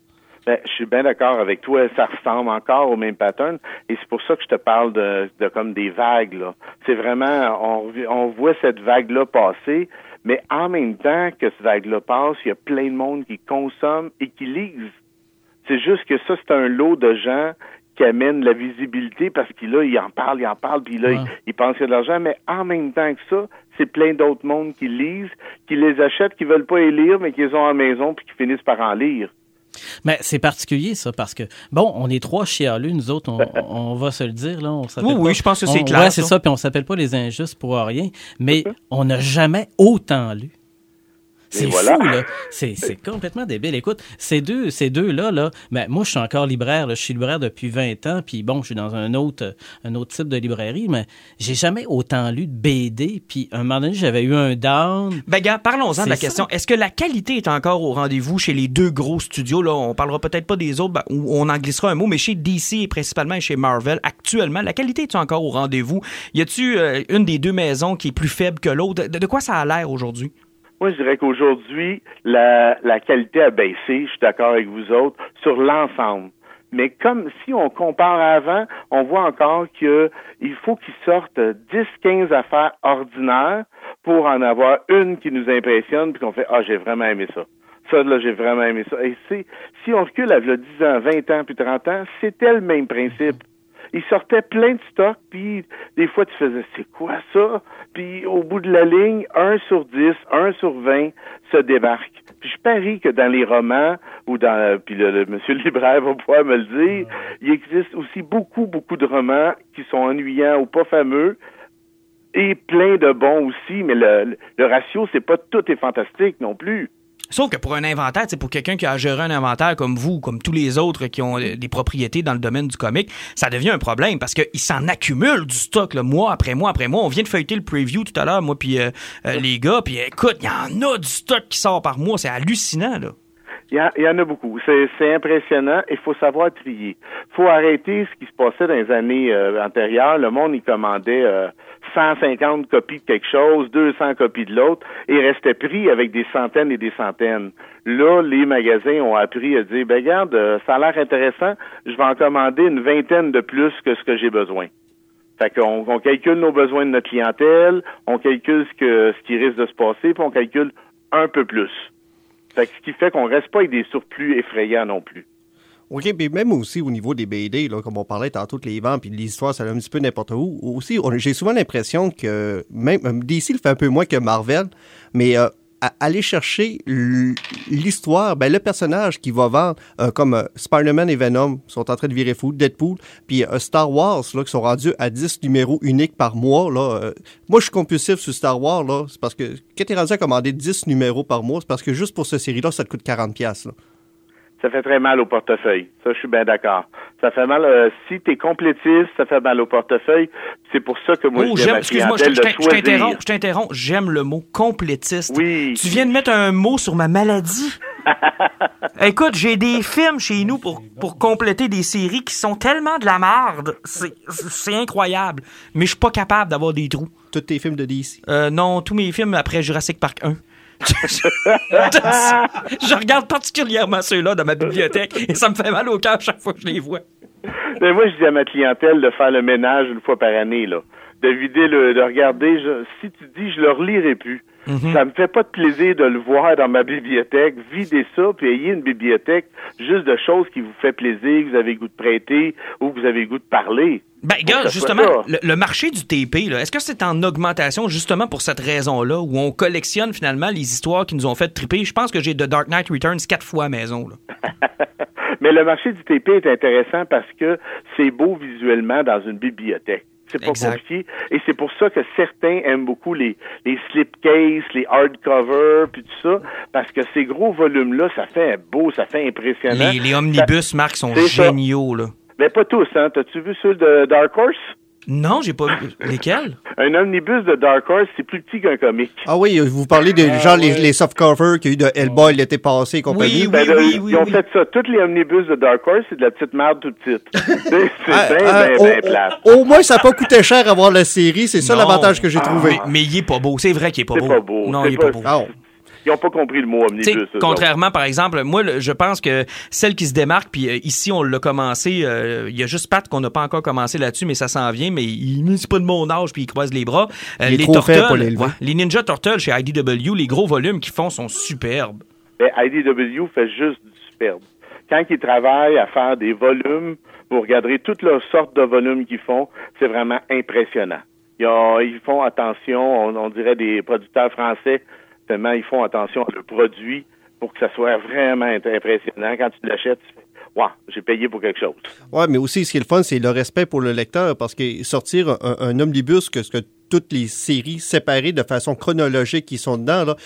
Ben, je suis bien d'accord avec toi. Ça ressemble encore au même pattern. Et c'est pour ça que je te parle de, de comme des vagues, là. C'est vraiment, on, on voit cette vague-là passer, mais en même temps que cette vague-là passe, il y a plein de monde qui consomme et qui lisent. C'est juste que ça, c'est un lot de gens qui amènent la visibilité parce qu'il là, ils en parlent, ils en parlent, puis là, Ouais. ils, ils pensent qu'il y a de l'argent, mais en même temps que ça, c'est plein d'autres mondes qui lisent, qui les achètent, qui veulent pas les lire, mais qui les ont à la maison, puis qui finissent par en lire. Mais c'est particulier, ça, parce que, bon, on est trois chialeux, nous autres, on, on va se le dire, là. On Oui, oui, pas- je pense que c'est clair, Ouais, c'est ça. ça, puis on s'appelle pas les injustes pour rien, mais on n'a jamais autant lu. C'est voilà. fou, là. C'est, c'est complètement débile. Écoute, ces deux, ces deux-là, là, ben, moi, je suis encore libraire, là. Je suis libraire depuis 20 ans, puis bon, je suis dans un autre, un autre type de librairie, mais j'ai jamais autant lu de BD, puis un moment donné, j'avais eu un down. Ben, gars, parlons-en de la question. Est-ce que la qualité est encore au rendez-vous chez les deux gros studios? Là, on parlera peut-être pas des autres, ben, ou on en glissera un mot, mais chez DC et principalement chez Marvel, actuellement, la qualité est encore au rendez-vous? Y a-tu euh, une des deux maisons qui est plus faible que l'autre? De, de quoi ça a l'air aujourd'hui? Moi, je dirais qu'aujourd'hui, la, la qualité a baissé, je suis d'accord avec vous autres, sur l'ensemble. Mais comme si on compare avant, on voit encore que il faut qu'ils sortent 10-15 affaires ordinaires pour en avoir une qui nous impressionne puis qu'on fait Ah, j'ai vraiment aimé ça. Ça, là, j'ai vraiment aimé ça. Et si on recule à là, 10 ans, 20 ans, puis 30 ans, c'était le même principe. Il sortait plein de stocks, puis des fois, tu faisais, c'est quoi ça? Puis au bout de la ligne, 1 sur 10, 1 sur 20 se débarque. Puis je parie que dans les romans, ou dans, puis le, le monsieur libraire va pouvoir me le dire, il existe aussi beaucoup, beaucoup de romans qui sont ennuyants ou pas fameux, et plein de bons aussi, mais le, le ratio, c'est pas tout est fantastique non plus. Sauf que pour un inventaire, c'est pour quelqu'un qui a géré un inventaire comme vous, comme tous les autres qui ont des propriétés dans le domaine du comic, ça devient un problème parce qu'il s'en accumule du stock, là, mois après mois après mois. On vient de feuilleter le preview tout à l'heure, moi puis euh, euh, les gars, puis écoute, il y en a du stock qui sort par mois, c'est hallucinant là. Il y, il en a beaucoup. C'est impressionnant. Il faut savoir trier. faut arrêter ce qui se passait dans les années euh, antérieures. Le monde, il commandait euh, 150 copies de quelque chose, 200 copies de l'autre, et restait pris avec des centaines et des centaines. Là, les magasins ont appris à dire, ben regarde, euh, ça a l'air intéressant, je vais en commander une vingtaine de plus que ce que j'ai besoin. Fait qu'on on calcule nos besoins de notre clientèle, on calcule ce, que, ce qui risque de se passer, puis on calcule un peu plus. Fait ce qui fait qu'on reste pas avec des surplus effrayants non plus. OK, puis même aussi au niveau des BD, là, comme on parlait tantôt les vents, puis les histoires, ça va un petit peu n'importe où. Aussi, j'ai souvent l'impression que même euh, DC le fait un peu moins que Marvel, mais euh, aller chercher l'histoire, ben, le personnage qui va vendre, euh, comme euh, Spider-Man et Venom sont en train de virer fou, Deadpool, puis euh, Star Wars, là, qui sont rendus à 10 numéros uniques par mois. Là, moi, je suis compulsif sur Star Wars, là, c'est parce que quand tu es rendu à commander 10 numéros par mois, c'est parce que juste pour cette série-là, ça te coûte 40$. piastres, Là. Ça fait très mal au portefeuille. Ça, je suis bien d'accord. Ça fait mal. euh, si t'es complétiste, ça fait mal au portefeuille. C'est pour ça que moi, oh, je excuse-moi, je t'interromps, je t'interromps, j'aime le mot complétiste. Oui. Tu viens de mettre un mot sur ma maladie. Écoute, j'ai des films chez nous pour, pour compléter des séries qui sont tellement de la merde. C'est, c'est incroyable. Mais je suis pas capable d'avoir des trous. Tous tes films de DC. Euh, non, tous mes films après Jurassic Park 1. Je regarde particulièrement ceux-là dans ma bibliothèque et ça me fait mal au cœur chaque fois que je les vois. Mais moi, je dis à ma clientèle de faire le ménage une fois par année, là. De vider le, de regarder. je- si tu dis, je le relirai plus. Ça me fait pas de plaisir de le voir dans ma bibliothèque. Videz ça, puis ayez une bibliothèque juste de choses qui vous fait plaisir, que vous avez le goût de prêter ou que vous avez le goût de parler. Ben, gars, justement, le, le marché du TP, là, est-ce que c'est en augmentation justement pour cette raison-là, où on collectionne finalement les histoires qui nous ont fait triper? Je pense que j'ai The Dark Knight Returns quatre fois à maison. Là. Mais le marché du TP est intéressant parce que c'est beau visuellement dans une bibliothèque. C'est pas Exact. compliqué. Et c'est pour ça que certains aiment beaucoup les, les slipcases, les hardcovers, puis tout ça, parce que ces gros volumes-là, ça fait beau, ça fait impressionnant. Les, les omnibus, Marc, sont ça. géniaux. Là. Mais pas tous, hein. T'as-tu vu ceux de Dark Horse? Non, j'ai pas vu. Lesquels? Un omnibus de Dark Horse, c'est plus petit qu'un comic. Ah oui, vous parlez de genre les, les softcovers qu'il y a eu de Hellboy l'été passé et compagnie. Oui, Ben, là, oui, ils oui, ont oui. fait ça. Tous les omnibus de Dark Horse, c'est de la petite merde toute petite. c'est c'est Ah, bien, ah, bien, au, bien plate. au- moins, ça n'a pas coûté cher à voir la série. C'est ça l'avantage que j'ai trouvé. Mais, mais il est pas beau. C'est vrai qu'il est pas C'est beau. pas beau. Non, il est pas, pas- beau. Ah. Ils n'ont pas compris le mot omnibus. Contrairement, par exemple, moi, le- je pense que celle qui se démarque, puis euh, ici, on l'a commencé, euh, il y a juste Pat qu'on n'a pas encore commencé là-dessus, mais ça s'en vient, mais il c'est pas de mon âge, puis il croise les bras. Euh, Il est les Turtles, pour ouais, les Ninja Turtles chez IDW, les gros volumes qu'ils font sont superbes. Mais IDW fait juste du superbe. Quand ils travaillent à faire des volumes, vous regarderez toutes leurs sortes de volumes qu'ils font, c'est vraiment impressionnant. Ils, ont- ils font attention, on, on dirait des producteurs français, tellement ils font attention à le produit pour que ça soit vraiment impressionnant. Quand tu l'achètes, tu fais Wow, j'ai payé pour quelque chose. Ouais, mais aussi, ce qui est le fun, c'est le respect pour le lecteur, parce que sortir un, un omnibus, que, que toutes les séries séparées de façon chronologique qui sont dedans, là,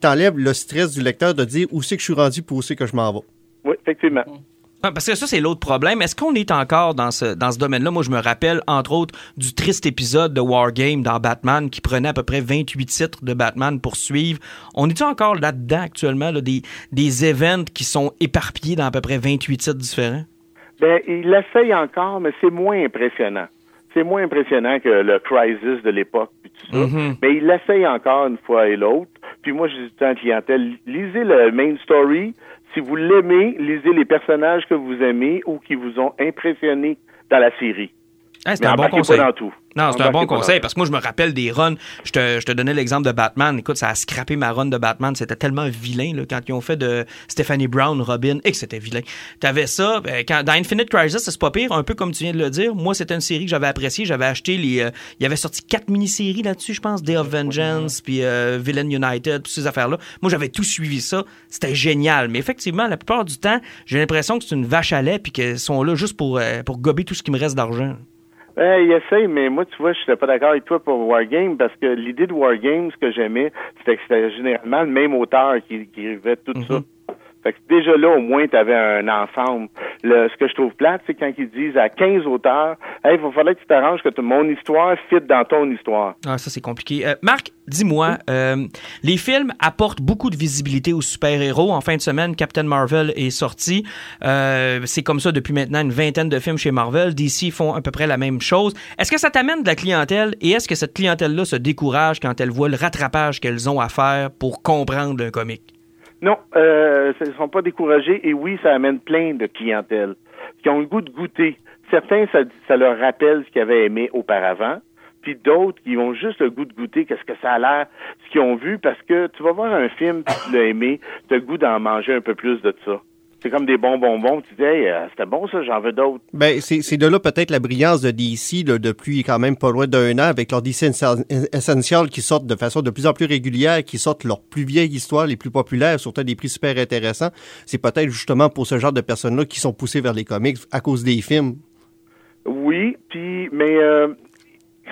t'enlèves le stress du lecteur de dire où c'est que je suis rendu pour où c'est que je m'en vais. Oui, effectivement. Ah, Parce que ça, c'est l'autre problème. Est-ce qu'on est encore dans ce, dans ce domaine-là? Moi, je me rappelle, entre autres, du triste épisode de Wargame dans Batman qui prenait à peu près 28 titres de Batman pour suivre. On est-tu encore là-dedans actuellement, là, des, des events qui sont éparpillés dans à peu près 28 titres différents? Ben, il l'essaye encore, mais c'est moins impressionnant. C'est moins impressionnant que le Crisis de l'époque, puis tout ça. Mhm. Mais il l'essaye encore une fois et l'autre. Puis moi, je dis la clientèle, lisez le main story. Si vous l'aimez, lisez les personnages que vous aimez ou qui vous ont impressionné dans la série. Ah, c'est un bon conseil. pas dans tout. Non, c'est un bon conseil parce que moi, je me rappelle des runs. Je te, je te donnais l'exemple de Batman. Écoute, ça a scrappé ma run de Batman. C'était tellement vilain là, quand ils ont fait de Stephanie Brown, Robin, et que c'était vilain. T'avais ça. ben, quand, dans Infinite Crisis, c'est pas pire, un peu comme tu viens de le dire. Moi, c'était une série que j'avais appréciée. J'avais acheté les. euh, il y avait sorti quatre mini-séries là-dessus, je pense. Day of Vengeance, puis euh, Villain United, puis ces affaires-là. Moi, j'avais tout suivi ça. C'était génial. Mais effectivement, la plupart du temps, j'ai l'impression que c'est une vache à lait, puis qu'ils sont là juste pour, euh, pour gober tout ce qui me reste d'argent. Euh, il essaye, mais moi, tu vois, je n'étais pas d'accord avec toi pour Wargame parce que l'idée de Wargame, ce que j'aimais, c'était que c'était généralement le même auteur qui, qui écrivait tout ça. Fait que déjà là, au moins, tu avais un ensemble. Le, ce que je trouve plate, c'est quand ils disent à 15 auteurs, hey, il va falloir que tu t'arranges que mon histoire fit dans ton histoire. Ah, ça, c'est compliqué. Euh, Marc, dis-moi, euh, les films apportent beaucoup de visibilité aux super-héros. En fin de semaine, Captain Marvel est sorti. Euh, c'est comme ça depuis maintenant une vingtaine de films chez Marvel. DC font à peu près la même chose. Est-ce que ça t'amène de la clientèle? Et est-ce que cette clientèle-là se décourage quand elle voit le rattrapage qu'elles ont à faire pour comprendre un comique? Non, euh, ils ne sont pas découragés et oui, ça amène plein de clientèle qui ont le goût de goûter. Certains, ça, ça leur rappelle ce qu'ils avaient aimé auparavant, puis d'autres qui ont juste le goût de goûter qu'est-ce que ça a l'air, ce qu'ils ont vu, parce que tu vas voir un film, tu l'as aimé, tu as le goût d'en manger un peu plus de ça. C'est comme des bons bonbons, tu dis, hey, euh, c'était bon ça, j'en veux d'autres. Ben, c'est de là peut-être la brillance de DC là, depuis quand même pas loin d'un an avec leur DC Essen- Essential qui sortent de façon de plus en plus régulière, qui sortent leurs plus vieilles histoires, les plus populaires, surtout à des prix super intéressants. C'est peut-être justement pour ce genre de personnes-là qui sont poussées vers les comics à cause des films. Oui, puis, mais, euh,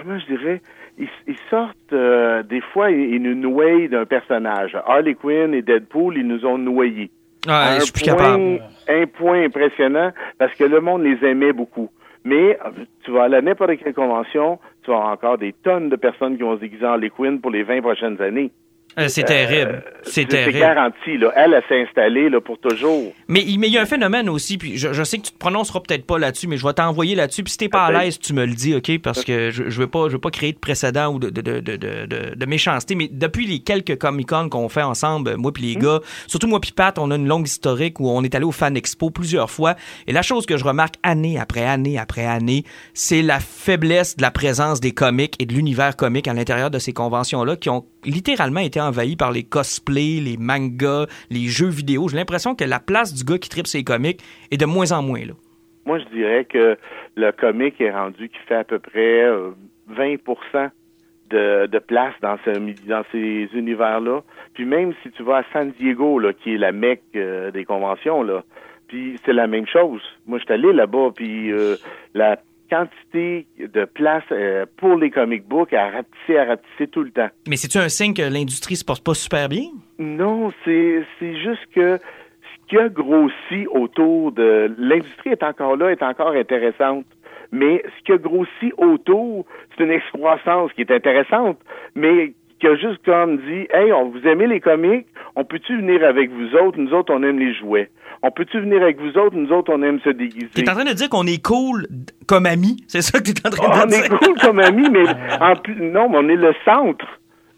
comment je dirais, ils, ils sortent, euh, des fois, ils, ils nous noient d'un personnage. Harley Quinn et Deadpool, ils nous ont noyés. Ah, un je suis plus point, capable. Un point impressionnant parce que le monde les aimait beaucoup. Mais euh, tu vas aller à n'importe quelle convention, tu vas avoir encore des tonnes de personnes qui vont se déguiser en Harley Quinn pour les 20 prochaines années. Euh, c'est terrible. C'est C'est terrible. garanti, là. Elle, elle s'est installée là, pour toujours. Mais il mais il y a un phénomène aussi, puis je, je sais que tu te prononceras peut-être pas là-dessus, mais je vais t'envoyer là-dessus. Puis si t'es pas à l'aise, tu me le dis, ok, parce que je, je veux pas, je veux pas créer de précédent ou de de, de, de, de, de méchanceté. Mais depuis les quelques Comic Con qu'on fait ensemble, moi puis les gars, surtout moi puis Pat, on a une longue historique où on est allé au Fan Expo plusieurs fois. Et la chose que je remarque année après année après année, c'est la faiblesse de la présence des comics et de l'univers comique à l'intérieur de ces conventions-là, qui ont littéralement été envahis par les cosplays, les mangas, les jeux vidéo. J'ai l'impression que la place du gars qui tripe ses comics est de moins en moins là. Moi, je dirais que le comique est rendu qui fait à peu près euh, 20 de, de place dans, ce, dans ces univers-là. Puis même si tu vas à San Diego, qui est la mecque euh, des conventions, puis c'est la même chose. Moi, je suis allé là-bas, puis euh, la quantité de place euh, pour les comic books a ratissé, a ratissé tout le temps. Mais c'est-tu un signe que l'industrie se porte pas super bien? Non, c'est c'est juste que ce qui a grossi autour de l'industrie est encore là, est encore intéressante. Mais ce qui a grossi autour, c'est une excroissance qui est intéressante, mais qui a juste comme dit Hey, on vous aimez les comics, on peut-tu venir avec vous autres? Nous autres, on aime les jouets. On peut-tu venir avec vous autres? Nous autres, on aime se déguiser. T'es en train de dire qu'on est cool comme amis? C'est ça que t'es en train on de est dire? cool comme amis, mais en plus, non, mais on est le centre.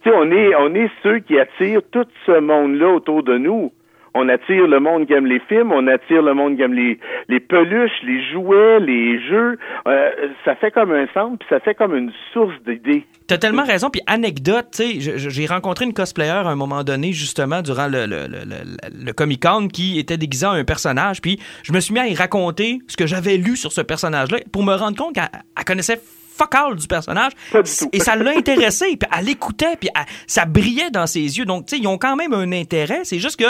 Tu sais, on est, on est ceux qui attirent tout ce monde-là autour de nous. On attire le monde qui aime les films, on attire le monde qui aime les, les peluches, les jouets, les jeux. Euh, ça fait comme un centre, puis ça fait comme une source d'idées. T'as tellement raison. Puis anecdote, tu sais, j'ai rencontré une cosplayer à un moment donné, justement, durant le, le, le, le- Comic-Con, qui était déguisé en un personnage. Puis je me suis mis à y raconter ce que j'avais lu sur ce personnage-là pour me rendre compte qu'elle elle connaissait fuck all du personnage. Pas du tout. Et ça l'a intéressé. Puis elle écoutait, puis elle- ça brillait dans ses yeux. Donc, tu sais, ils ont quand même un intérêt. C'est juste que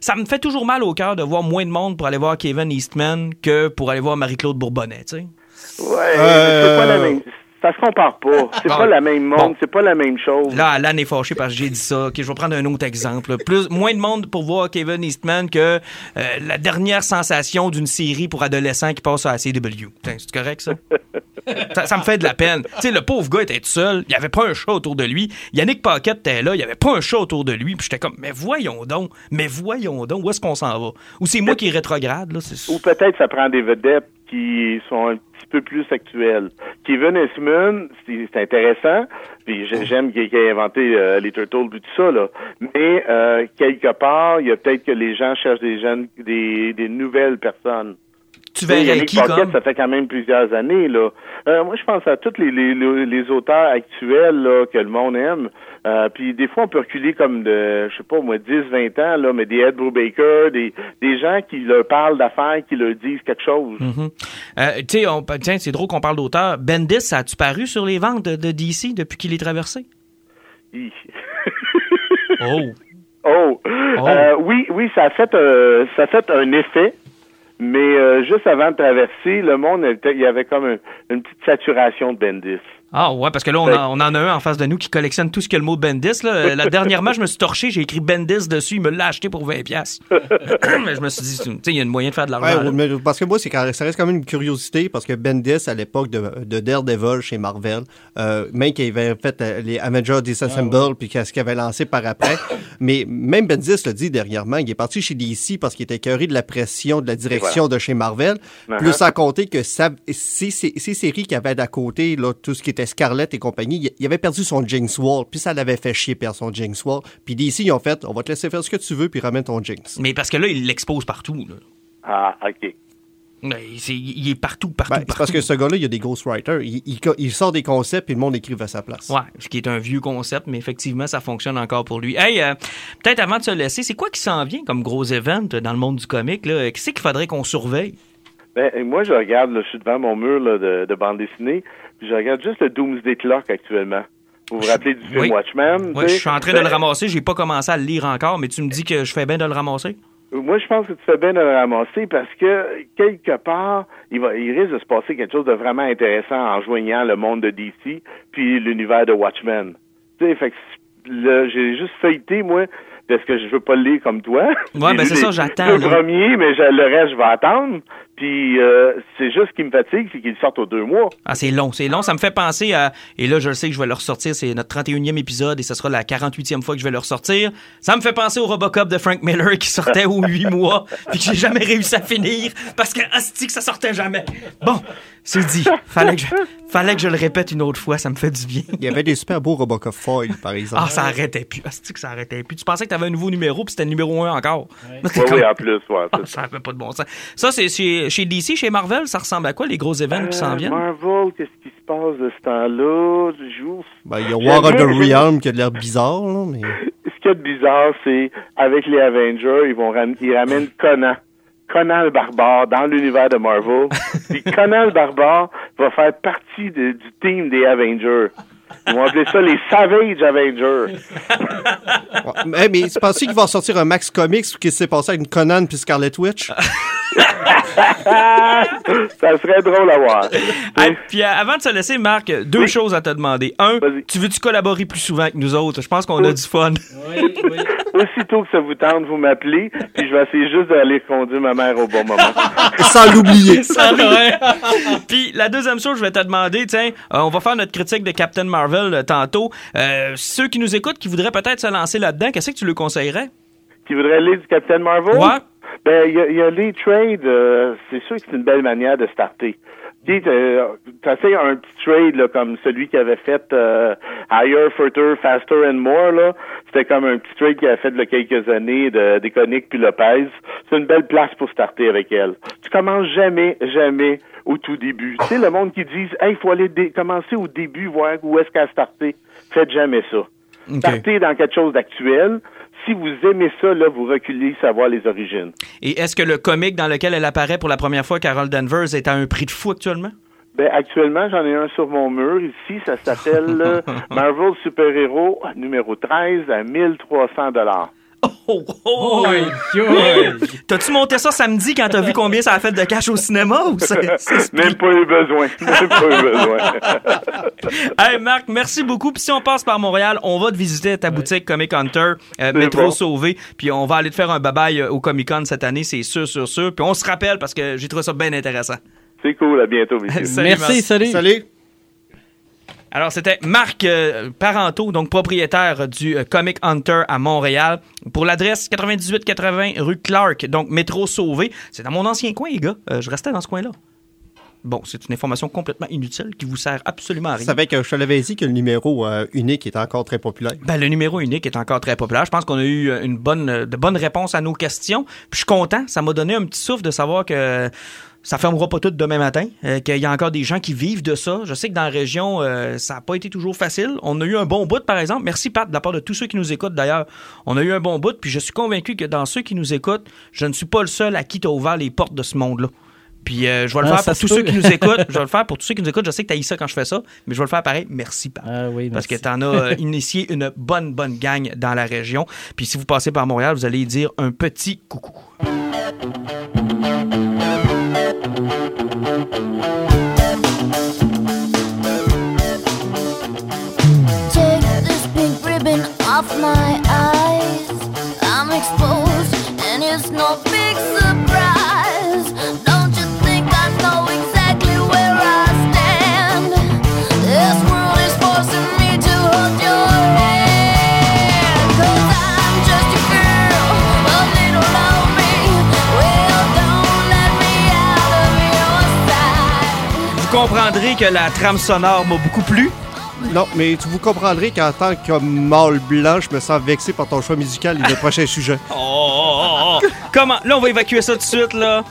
ça me fait toujours mal au cœur de voir moins de monde pour aller voir Kevin Eastman que pour aller voir Marie-Claude Bourbonnais, tu sais. Ouais, Euh, c'est pas la même. Ça se compare pas. C'est Bon. pas la même monde, Bon. c'est pas la même chose. Là, Alan est fâché parce que j'ai dit ça. Je vais prendre un autre exemple. Plus, moins de monde pour voir Kevin Eastman que euh, la dernière sensation d'une série pour adolescents qui passe à la CW. C'est correct, ça? ça? ça me fait de la peine. Tu sais, le pauvre gars était tout seul. Il n'y avait pas un chat autour de lui. Yannick Paquette était là. Il n'y avait pas un chat autour de lui. Puis j'étais comme, mais voyons donc. Mais voyons donc. Où est-ce qu'on s'en va? Ou c'est moi qui est rétrograde, là? C'est- Ou peut-être ça prend des vedettes qui sont un petit peu plus actuelles. Kevin Eastman, c'est c'est intéressant, puis j'ai- j'aime qu'il qu'il ait inventé euh, les Turtles et tout ça, là. Mais euh, quelque part, il y a peut-être que les gens cherchent des jeunes, des, des nouvelles personnes. Tu verrais Yannick qui Paquette, comme? ça fait quand même plusieurs années, là. Euh, moi, je pense à tous les, les, les, les auteurs actuels, là, que le monde aime. Euh, puis des fois, on peut reculer comme de, je sais pas, moi, 10, 20 ans, là, mais des Ed Brubaker, des, des gens qui leur parlent d'affaires, qui leur disent quelque chose. Mhm. Euh, tu sais, tiens, c'est drôle qu'on parle d'auteur. Bendis, ça a-tu paru sur les ventes de, de DC depuis qu'il est traversé? Hi. Oh! Oh, Euh, oui, oui, ça a fait, euh, ça a fait un effet, mais euh, juste avant de traverser, le monde, il y avait comme un- une petite saturation de Bendis. Ah ouais, parce que là, on, en- on en a un en face de nous qui collectionne tout ce que le mot Bendis. Là. La dernièrement, je me suis torché, j'ai écrit Bendis dessus, il me l'a acheté pour 20$. piastres. Mais je me suis dit, tu sais, il y a une moyen de faire de l'argent. Ouais, parce que moi, c'est quand- ça reste quand même une curiosité parce que Bendis, à l'époque de, de Daredevil chez Marvel, euh, même qu'il avait fait euh, les Avengers Disassemble puis qu'est-ce qu'il avait lancé par après, mais même Bendis l'a dit dernièrement, il est parti chez DC parce qu'il était écœuré de la pression de la direction de chez Marvel, Uh-huh. plus à compter que ça, ces, ces, ces séries qu'il avait d'à côté, là, tout ce qui était Scarlet et compagnie, il, avait perdu son Jinx Wall, puis ça l'avait fait chier perdre son Jinx Wall, puis DC, ils ont fait, on va te laisser faire ce que tu veux, puis ramène ton Jinx. Mais parce que là, il l'expose partout. Là. Ah, OK. Mais c'est- il est partout, partout, Ben, partout. parce que ce gars-là, il y a des ghostwriters. Il, il, il sort des concepts et le monde écrive à sa place. Ouais, ce qui est un vieux concept, mais effectivement, ça fonctionne encore pour lui. Hey, euh, peut-être avant de se laisser, c'est quoi qui s'en vient comme gros event dans le monde du comique? Là? Qu'est-ce qu'il faudrait qu'on surveille? Ben, et moi, je regarde, là, je suis devant mon mur là, de, de bande dessinée, puis je regarde juste le Doomsday Clock actuellement. Vous vous rappelez du film Oui. Watchmen? Tu je suis en train de le Ben, ramasser, j'ai pas commencé à le lire encore, mais tu me dis que je fais bien de le ramasser? Moi, je pense que tu fais bien de le ramasser parce que, quelque part, il, va, il risque de se passer quelque chose de vraiment intéressant en joignant le monde de DC puis l'univers de Watchmen. Tu sais, fait que là, j'ai juste feuilleté, moi, parce que je veux pas le lire comme toi. Ouais, ben c'est ça, j'attends, deux là. premiers, mais je- le reste, je vais attendre. Puis euh, c'est juste ce qui me fatigue, c'est qu'il sorte aux deux mois. Ah, c'est long, c'est long. Ça me fait penser à. Et là, je le sais que je vais le ressortir. C'est notre 31e épisode et ce sera la 48e fois que je vais le ressortir. Ça me fait penser au Robocop de Frank Miller qui sortait aux 8 mois puis que j'ai jamais réussi à finir parce que, asti, que ça sortait jamais. Bon, c'est dit. Fallait que, je, fallait que je le répète une autre fois. Ça me fait du bien. Il y avait des super beaux Robocop foil, par exemple. Ah, ça arrêtait plus. Asti, que ça arrêtait plus. Tu pensais que t'avais un nouveau numéro puis c'était le numéro 1 encore. Oui, comme- oui, en plus, ouais. Ah, ça avait pas de bon sens. Ça, c'est chez, chez DC, chez Marvel, ça ressemble à quoi, les gros événements qui s'en Euh, viennent? Marvel, qu'est-ce qui se passe de ce temps-là? Ben, il y a War of the Realm qui a de l'air bizarre, là, mais... Ce qu'il y a de bizarre, c'est avec les Avengers, ils vont ram- ils ramènent Conan. Conan le barbare dans l'univers de Marvel. Puis Conan le barbare va faire partie de- du team des Avengers. Ils vont appeler ça les Savage Avengers. Ouais, mais, mais tu penses qu'il va sortir un Max Comics qui s'est passé avec une Conan puis Scarlet Witch? ça serait drôle à voir. Hey, puis euh, avant de se laisser, Marc, deux Oui. choses à te demander. Un, tu veux-tu collaborer plus souvent avec nous autres? Je pense qu'on a du fun. Oui, oui. Aussitôt que ça vous tente, vous m'appelez, puis je vais essayer juste d'aller conduire ma mère au bon moment. Sans l'oublier. Ouais. Puis la deuxième chose, je vais te demander, tiens, euh, on va faire notre critique de Captain Marvel euh, tantôt. Euh, ceux qui nous écoutent, qui voudraient peut-être se lancer là-dedans, qu'est-ce que tu leur conseillerais? Qui voudrait lire du Captain Marvel? Ouais. Ben, il y, a- il y a les trades, euh, c'est sûr que c'est une belle manière de starter. Tu sais, t'essayes un petit trade là, comme celui qui avait fait euh, Higher, Further, Faster and More. là. C'était comme un petit trade qu'il avait fait il y a quelques années de Déconique puis Lopez. C'est une belle place pour starter avec elle. Tu commences jamais, jamais au tout début. Tu sais, le monde qui dit Hey, il faut aller commencer au début, voir où est-ce qu'elle a starté. Faites jamais ça. OK. Partez dans quelque chose d'actuel. Si vous aimez ça, là, vous reculez savoir les origines. Et est-ce que le comic dans lequel elle apparaît pour la première fois, Carol Danvers, est à un prix de fou actuellement? Ben, actuellement, j'en ai un sur mon mur ici. Ça s'appelle euh, Marvel Super Hero numéro 13 à 1300 dollars. Oh, oh, Oi, oi. T'as-tu monté ça samedi quand t'as vu combien ça a fait de cash au cinéma ou c'est, c'est- Même pas eu besoin. Même pas eu besoin. Hey Marc, merci beaucoup. Puis si on passe par Montréal, on va te visiter ta boutique Comic Hunter, euh, Métro bon. Sauvé. Puis on va aller te faire un bye-bye euh, au Comic Con cette année, c'est sûr, sûr, sûr. Puis on se rappelle parce que j'ai trouvé ça bien intéressant. C'est cool. À bientôt, messieurs. Salut, Merci, Marc. salut. Salut. Alors, c'était Marc euh, Parenteau, donc propriétaire du euh, Comic Hunter à Montréal. Pour l'adresse 9880 rue Clark, donc métro Sauvé. C'est dans mon ancien coin, les gars. Euh, je restais dans ce coin-là. Bon, c'est une information complètement inutile qui vous sert absolument à rien. savais que je te l'avais dit que le numéro euh, unique est encore très populaire. Ben, le numéro unique est encore très populaire. Je pense qu'on a eu une bonne, de bonnes réponses à nos questions. Puis je suis content. Ça m'a donné un petit souffle de savoir que ça fermera pas tout demain matin, euh, qu'il y a encore des gens qui vivent de ça. Je sais que dans la région, euh, ça n'a pas été toujours facile. On a eu un bon bout, par exemple. Merci, Pat, de la part de tous ceux qui nous écoutent, d'ailleurs. On a eu un bon bout, puis je suis convaincu que dans ceux qui nous écoutent, je ne suis pas le seul à qui t'as ouvert les portes de ce monde-là. Puis euh, je vais le Ah, faire pour tous ceux qui nous écoutent. Je vais le faire pour tous ceux qui nous écoutent. Je sais que tu ça quand je fais ça, mais je vais le faire pareil. Merci, Pat. Ah oui, Parce que tu en as initié une bonne, bonne gang dans la région. Puis si vous passez par Montréal, vous allez dire un petit coucou. Off my eyes. I'm exposed, and it's no big que la trame sonore m'a beaucoup plu. Non, mais tu vous comprendrez qu'en tant que mâle blanc, je me sens vexé par ton choix musical et le prochain sujet. Oh, oh, oh, oh. Comment? Là, on va évacuer ça tout de suite, là.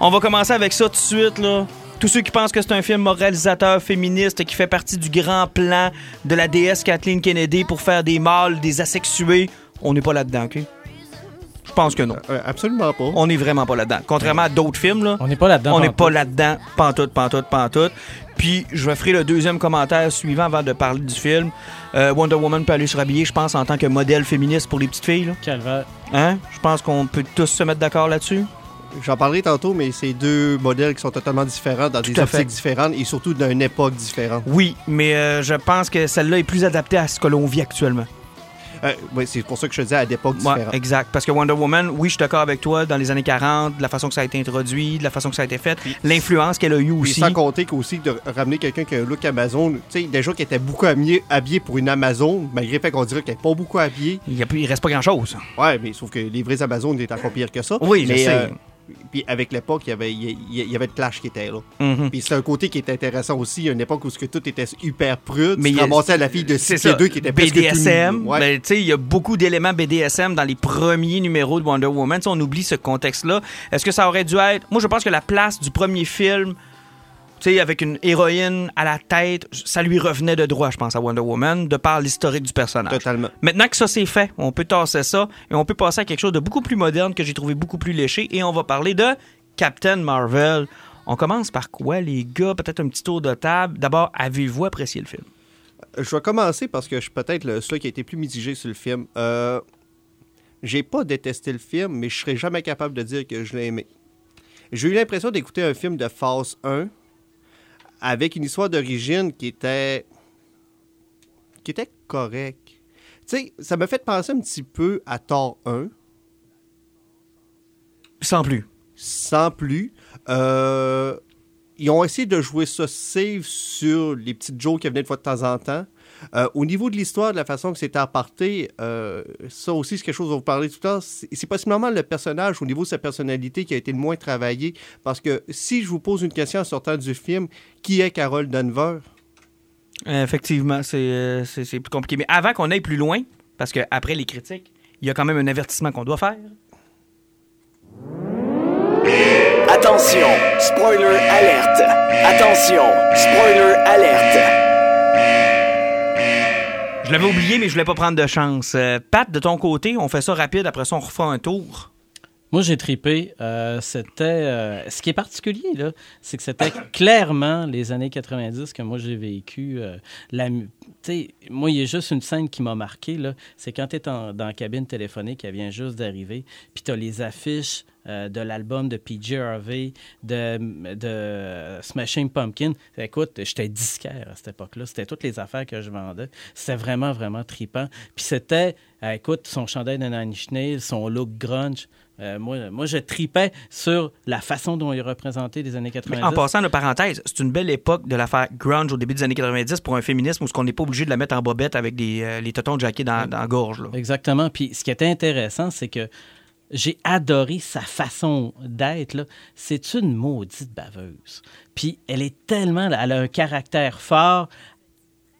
On va commencer avec ça tout de suite, là. Tous ceux qui pensent que c'est un film moralisateur féministe qui fait partie du grand plan de la déesse Kathleen Kennedy pour faire des mâles, des asexués, on n'est pas là-dedans, OK? Je pense que non. Euh, absolument pas. On n'est vraiment pas là-dedans. Contrairement à d'autres films, là. On n'est pas là-dedans. On n'est pas là-dedans, pantoute, pantoute, pantoute. Puis, je ferai le deuxième commentaire suivant avant de parler du film. Euh, Wonder Woman peut aller se rhabiller, je pense, en tant que modèle féministe pour les petites filles. Là. Calvaire. Hein? Je pense qu'on peut tous se mettre d'accord là-dessus. J'en parlerai tantôt, mais c'est deux modèles qui sont totalement différents, dans des à fait. optiques différentes et surtout d'une époque différente. Oui, mais euh, je pense que celle-là est plus adaptée à ce que l'on vit actuellement. Euh, ouais, c'est pour ça que je te disais à d'époques Ouais, différentes. exact. Parce que Wonder Woman, oui, je suis d'accord avec toi, dans les années 40, de la façon que ça a été introduit, de la façon que ça a été fait, l'influence qu'elle a eue aussi. sans compter qu'aussi de ramener quelqu'un qui a un look Amazon, tu sais, déjà qui était beaucoup habillé, pour une Amazon, malgré le fait qu'on dirait qu'elle n'est pas beaucoup habillée. Il, y a, il reste pas grand-chose. Ouais, mais sauf que les vrais Amazones étaient encore pire que ça. Oui, je mais, sais. Puis avec l'époque, il y avait, il y- avait de clash qui était là. Mhm. Puis c'est un côté qui est intéressant aussi. Il y a une époque où ce que tout était hyper prude. Mais il y a- ramassais à la fille de C'est 6 ça. pieds 2 qui était tout BDSM. Ouais. ben, tu sais, il y a beaucoup d'éléments BDSM dans les premiers numéros de Wonder Woman. On oublie ce contexte-là. Est-ce que ça aurait dû être. Moi, je pense que la place du premier film, sais, avec une héroïne à la tête, ça lui revenait de droit, je pense, à Wonder Woman, de par l'historique du personnage. Totalement. Maintenant que ça c'est fait, on peut tasser ça et on peut passer à quelque chose de beaucoup plus moderne que j'ai trouvé beaucoup plus léché et on va parler de Captain Marvel. On commence par quoi, les gars? Peut-être un petit tour de table. D'abord, avez-vous apprécié le film? Je vais commencer parce que je suis peut-être le celui qui a été plus mitigé sur le film. Euh, j'ai pas détesté le film, mais je serais jamais capable de dire que je l'ai aimé. J'ai eu l'impression d'écouter un film de phase 1 avec une histoire d'origine qui était qui était correct. Tu sais, ça m'a fait penser un petit peu à Thor 1, Sans plus. sans plus. Euh, ils ont essayé de jouer ça safe sur les petites jokes qui venaient de fois de temps en temps. Euh, au niveau de l'histoire, de la façon que c'était aparté, euh, ça aussi, c'est quelque chose dont vous parlez tout à l'heure. C'est c'est possiblement le personnage, au niveau de sa personnalité, qui a été le moins travaillé. Parce que si je vous pose une question en sortant du film, qui est Carol Denver? Euh, Effectivement, c'est euh, c'est- c'est plus compliqué. Mais avant qu'on aille plus loin, parce qu'après les critiques, il y a quand même un avertissement qu'on doit faire. Attention, spoiler alerte. Attention, spoiler alerte. Je l'avais oublié, mais je voulais pas prendre de chance. Euh, Pat, de ton côté, on fait ça rapide, après ça, on refait un tour. Moi, j'ai tripé. Euh, c'était. euh, ce qui est particulier, là, c'est que c'était clairement les années 90 que moi j'ai vécu. euh, la moi, il y a juste une scène qui m'a marqué, là. C'est quand tu es dans la cabine téléphonique, elle vient juste d'arriver, puis tu as les affiches euh, de l'album de PJ Harvey, de, de Smashing Pumpkin. Écoute, j'étais disquaire à cette époque-là. C'était toutes les affaires que je vendais. C'était vraiment, vraiment tripant. Puis c'était, euh, écoute, son chandail de Nine Inch son look grunge. Euh, moi, moi, je tripais sur la façon dont il représentait les années 90. Mais en passant de parenthèse, c'est une belle époque de l'affaire grunge au début des années 90 pour un féminisme où ce qu'on n'est pas obligé de la mettre en bobette avec des, euh, les totons de jacket dans, dans la gorge. Là. Exactement. Puis ce qui était intéressant, c'est que j'ai adoré sa façon d'être. C'est une maudite baveuse. Puis elle est tellement... Elle a un caractère fort.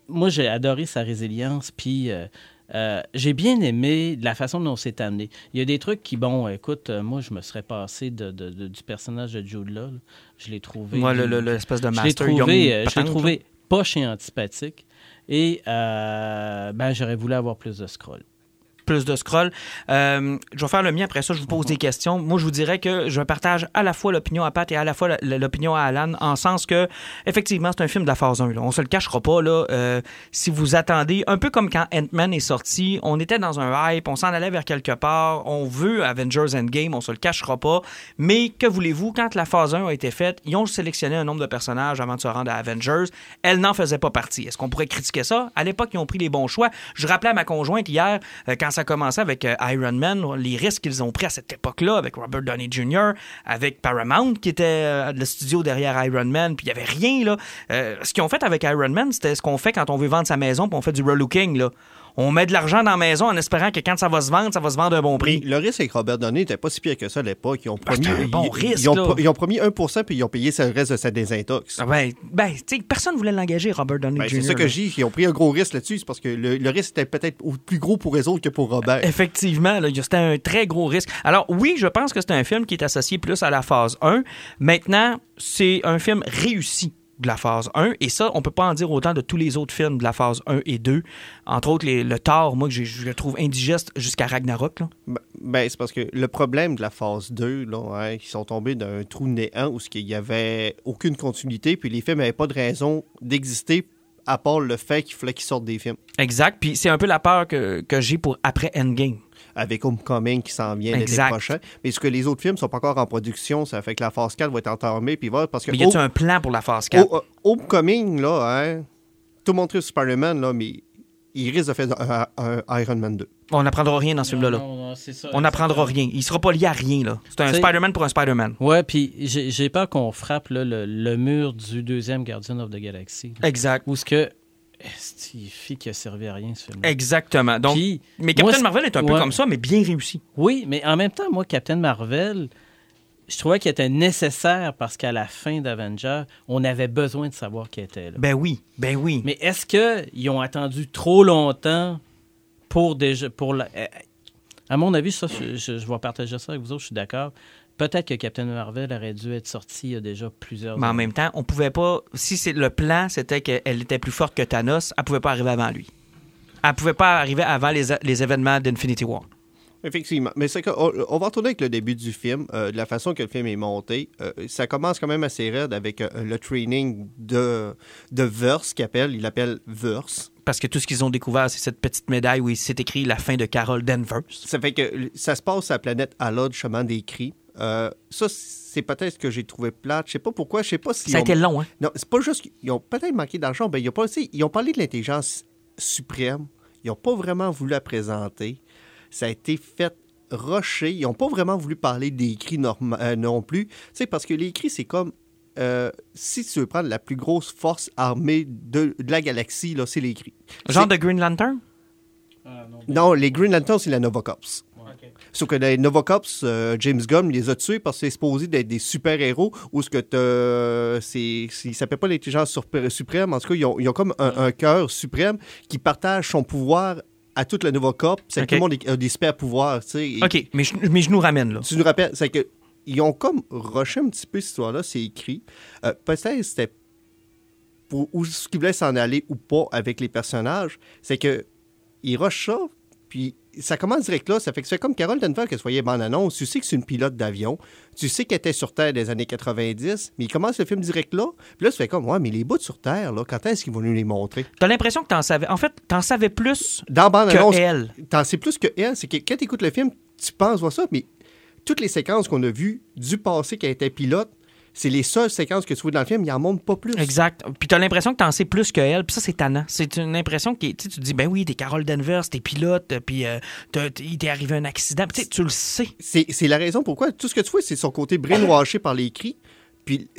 moi, j'ai adoré sa résilience, puis euh, euh, j'ai bien aimé la façon dont c'est amené. Il y a des trucs qui, bon, écoute, euh, moi, je me serais passé de, de- de- du personnage de Jude Law. là. Je l'ai trouvé... Moi, le- le- l'espèce de je l'ai Master trouvé, je l'ai patente, trouvé poche et antipathique. Et ben, j'aurais voulu avoir plus de scroll. Plus de scroll. Euh, je vais faire le mien après ça, je vous pose des questions. Moi, je vous dirais que je partage à la fois l'opinion à Pat et à la fois l'opinion à Alan, en sens que, effectivement, c'est un film de la phase 1. Là. On se le cachera pas. Là. Euh, si vous attendez, un peu comme quand Ant-Man est sorti, on était dans un hype, on s'en allait vers quelque part, on veut Avengers Endgame, on se le cachera pas. Mais que voulez-vous, quand la phase 1 a été faite, ils ont sélectionné un nombre de personnages avant de se rendre à Avengers. Elle n'en faisait pas partie. Est-ce qu'on pourrait critiquer ça? À l'époque, ils ont pris les bons choix. Je rappelais à ma conjointe hier, euh, quand ça commençait avec euh, Iron Man, les risques qu'ils ont pris à cette époque-là, avec Robert Downey Jr., avec Paramount, qui était euh, le studio derrière Iron Man, puis il n'y avait rien, là. Euh, ce qu'ils ont fait avec Iron Man, c'était ce qu'on fait quand on veut vendre sa maison, puis on fait du relooking, là. On met de l'argent dans la maison en espérant que quand ça va se vendre, ça va se vendre à un bon Mais prix. le risque avec Robert Downey n'était pas si pire que ça à l'époque. Ils ont promis, c'était un bon ils, risque, ils ont, ils ont promis 1 puis ils ont payé le reste de sa désintox. Ah Ben, ben tu sais, personne voulait l'engager, Robert Downey Ben, Jr. c'est ça que dis. Ils ont pris un gros risque là-dessus. C'est parce que le, le risque était peut-être plus gros pour eux autres que pour Robert. Effectivement, c'était un très gros risque. Alors oui, je pense que c'est un film qui est associé plus à la phase 1. Maintenant, c'est un film réussi de la phase 1 et ça, on peut pas en dire autant de tous les autres films de la phase 1 et 2. Entre autres, les- le Thor, moi, que j'ai- je le trouve indigeste jusqu'à Ragnarok. là. Ben, ben, c'est parce que le problème de la phase 2, là, hein, ils sont tombés d'un trou néant où il n'y avait aucune continuité, puis les films n'avaient pas de raison d'exister à part le fait qu'il fallait qu'ils sortent des films. Exact. Puis c'est un peu la peur que, que j'ai pour après Endgame. Avec Homecoming qui s'en vient l'année prochaine. Mais ce que les autres films sont pas encore en production, ça fait que la phase 4 va être entamée. Puis va, parce que Mais y a-tu Home- un plan pour la phase 4? Ho- Homecoming, là, hein, tout montré sur Spider-Man, là, mais il risque de faire un, un Iron Man 2. On n'apprendra rien dans ce film-là. On n'apprendra rien. Il sera pas lié à rien. là. C'est un Spider-Man pour un Spider-Man. Ouais, puis j'ai j'ai peur qu'on frappe là, le, le mur du deuxième Guardian of the Galaxy. là. Exact. Où ce que. Est-ce qu'il qui a servi à rien, ce film Exactement. Donc, Puis, mais Captain Marvel est un peu comme ça, mais bien réussi. Oui, mais en même temps, moi, Captain Marvel, je trouvais qu'il était nécessaire parce qu'à la fin d'Avenger, on avait besoin de savoir qu'il était là. Ben oui, ben oui. Mais est-ce qu'ils ont attendu trop longtemps pour déjà. Pour la- euh, à mon avis, ça, je, je- je vais partager ça avec vous autres, je suis d'accord. Peut-être que Captain Marvel aurait dû être sorti il y a déjà plusieurs Mais en années. même temps, on pouvait pas. Si c'est le plan, c'était qu'elle était plus forte que Thanos, elle pouvait pas arriver avant lui. Elle pouvait pas arriver avant les, les événements d'Infinity War. Effectivement. Mais c'est que, on, va retourner avec le début du film, euh, de la façon que le film est monté. Euh, ça commence quand même assez raide avec euh, le training de, de Verse qu'il appelle. Il l'appelle Verse. Parce que tout ce qu'ils ont découvert, c'est cette petite médaille où il s'est écrit la fin de Carol Danvers. Ça fait que ça se passe à la planète Alod, chemin des cris. Euh, ça, c'est peut-être ce que j'ai trouvé plate. Je sais pas pourquoi. Je sais pas si. Ça a été long, hein? Non, c'est pas juste qu'ils ont peut-être manqué d'argent. Ben, ils, ont pas, aussi- ils ont parlé de l'intelligence suprême. Ils n'ont pas vraiment voulu la présenter. Ça a été fait rusher. Ils n'ont pas vraiment voulu parler des cris norma- euh, non plus. Tu sais, parce que les cris, c'est comme. euh, si tu veux prendre la plus grosse force armée de, de la galaxie, là, c'est les cris. Genre de Green Lantern? Non, les Green Lanterns, c'est la Nova Corps. Sauf que les Nova Corps, euh, James Gunn les a tués parce que c'est supposé d'être des super-héros ou ce que t'as- c'est, c'est- ils s'appellent pas l'intelligence suprême. En tout cas, ils ont, ils ont comme un, un cœur suprême qui partage son pouvoir à toute la Nova Corps. C'est que Ok. tout le monde a des super-pouvoirs, OK, mais je, mais je nous ramène, là. Tu nous rappelles, c'est que ils ont comme rushé un petit peu cette histoire-là, c'est écrit. Euh, Peut-être c'était pour où ce qu'ils voulaient s'en aller ou pas avec les personnages, c'est que ils rushent ça, puis ça commence direct là. Ça fait que c'est comme Carole Denver que voyais en annonce. Tu sais que c'est une pilote d'avion. Tu sais qu'elle était sur Terre des années 90, mais il commence le film direct là. Puis là, tu fais comme, ouais, mais les bouts sur Terre, là, quand est-ce qu'ils vont nous les montrer? T'as l'impression que t'en savais. En fait, t'en savais plus Dans bande que annonce, elle. T'en sais plus que elle. C'est que quand tu écoutes le film, tu penses voir ça, mais toutes les séquences qu'on a vues du passé qu'elle était pilote, c'est les seules séquences que tu vois dans le film, il en montre pas plus. Exact. Puis t'as l'impression que t'en sais plus que elle. Puis ça, c'est tannant. C'est une impression qui, tu te dis, ben oui, t'es Carol Danvers, t'es pilote, puis euh, il t'est arrivé un accident. Puis tu le sais. C'est c'est la raison pourquoi tout ce que tu vois, c'est son côté brainwashé par les cris. Puis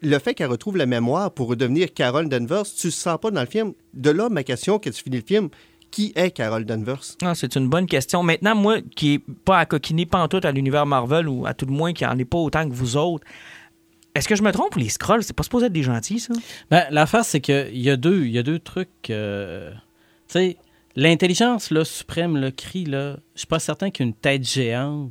le fait qu'elle retrouve la mémoire pour redevenir Carol Danvers, tu le sens pas dans le film. De là, ma question, que tu finis le film, qui est Carol Danvers? Ah, c'est une bonne question. Maintenant, moi, qui est pas à coquiner pantoute à l'univers Marvel, ou à tout le moins qui en est pas autant que vous autres, Est-ce que je me trompe ou les scrolls, c'est pas supposé être des gentils, ça? Ben, l'affaire, c'est qu'il y, a deux- y a deux trucs. euh, tu sais, l'intelligence là, suprême, le cri, là, je suis pas certain qu'une tête géante,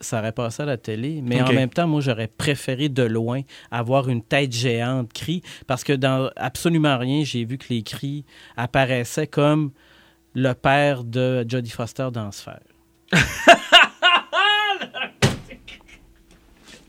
ça aurait passé à la télé. Mais en même temps, moi, j'aurais préféré de loin avoir une tête géante cri, parce que dans absolument rien, j'ai vu que les cris apparaissaient comme le père de Jodie Foster dans Sphère.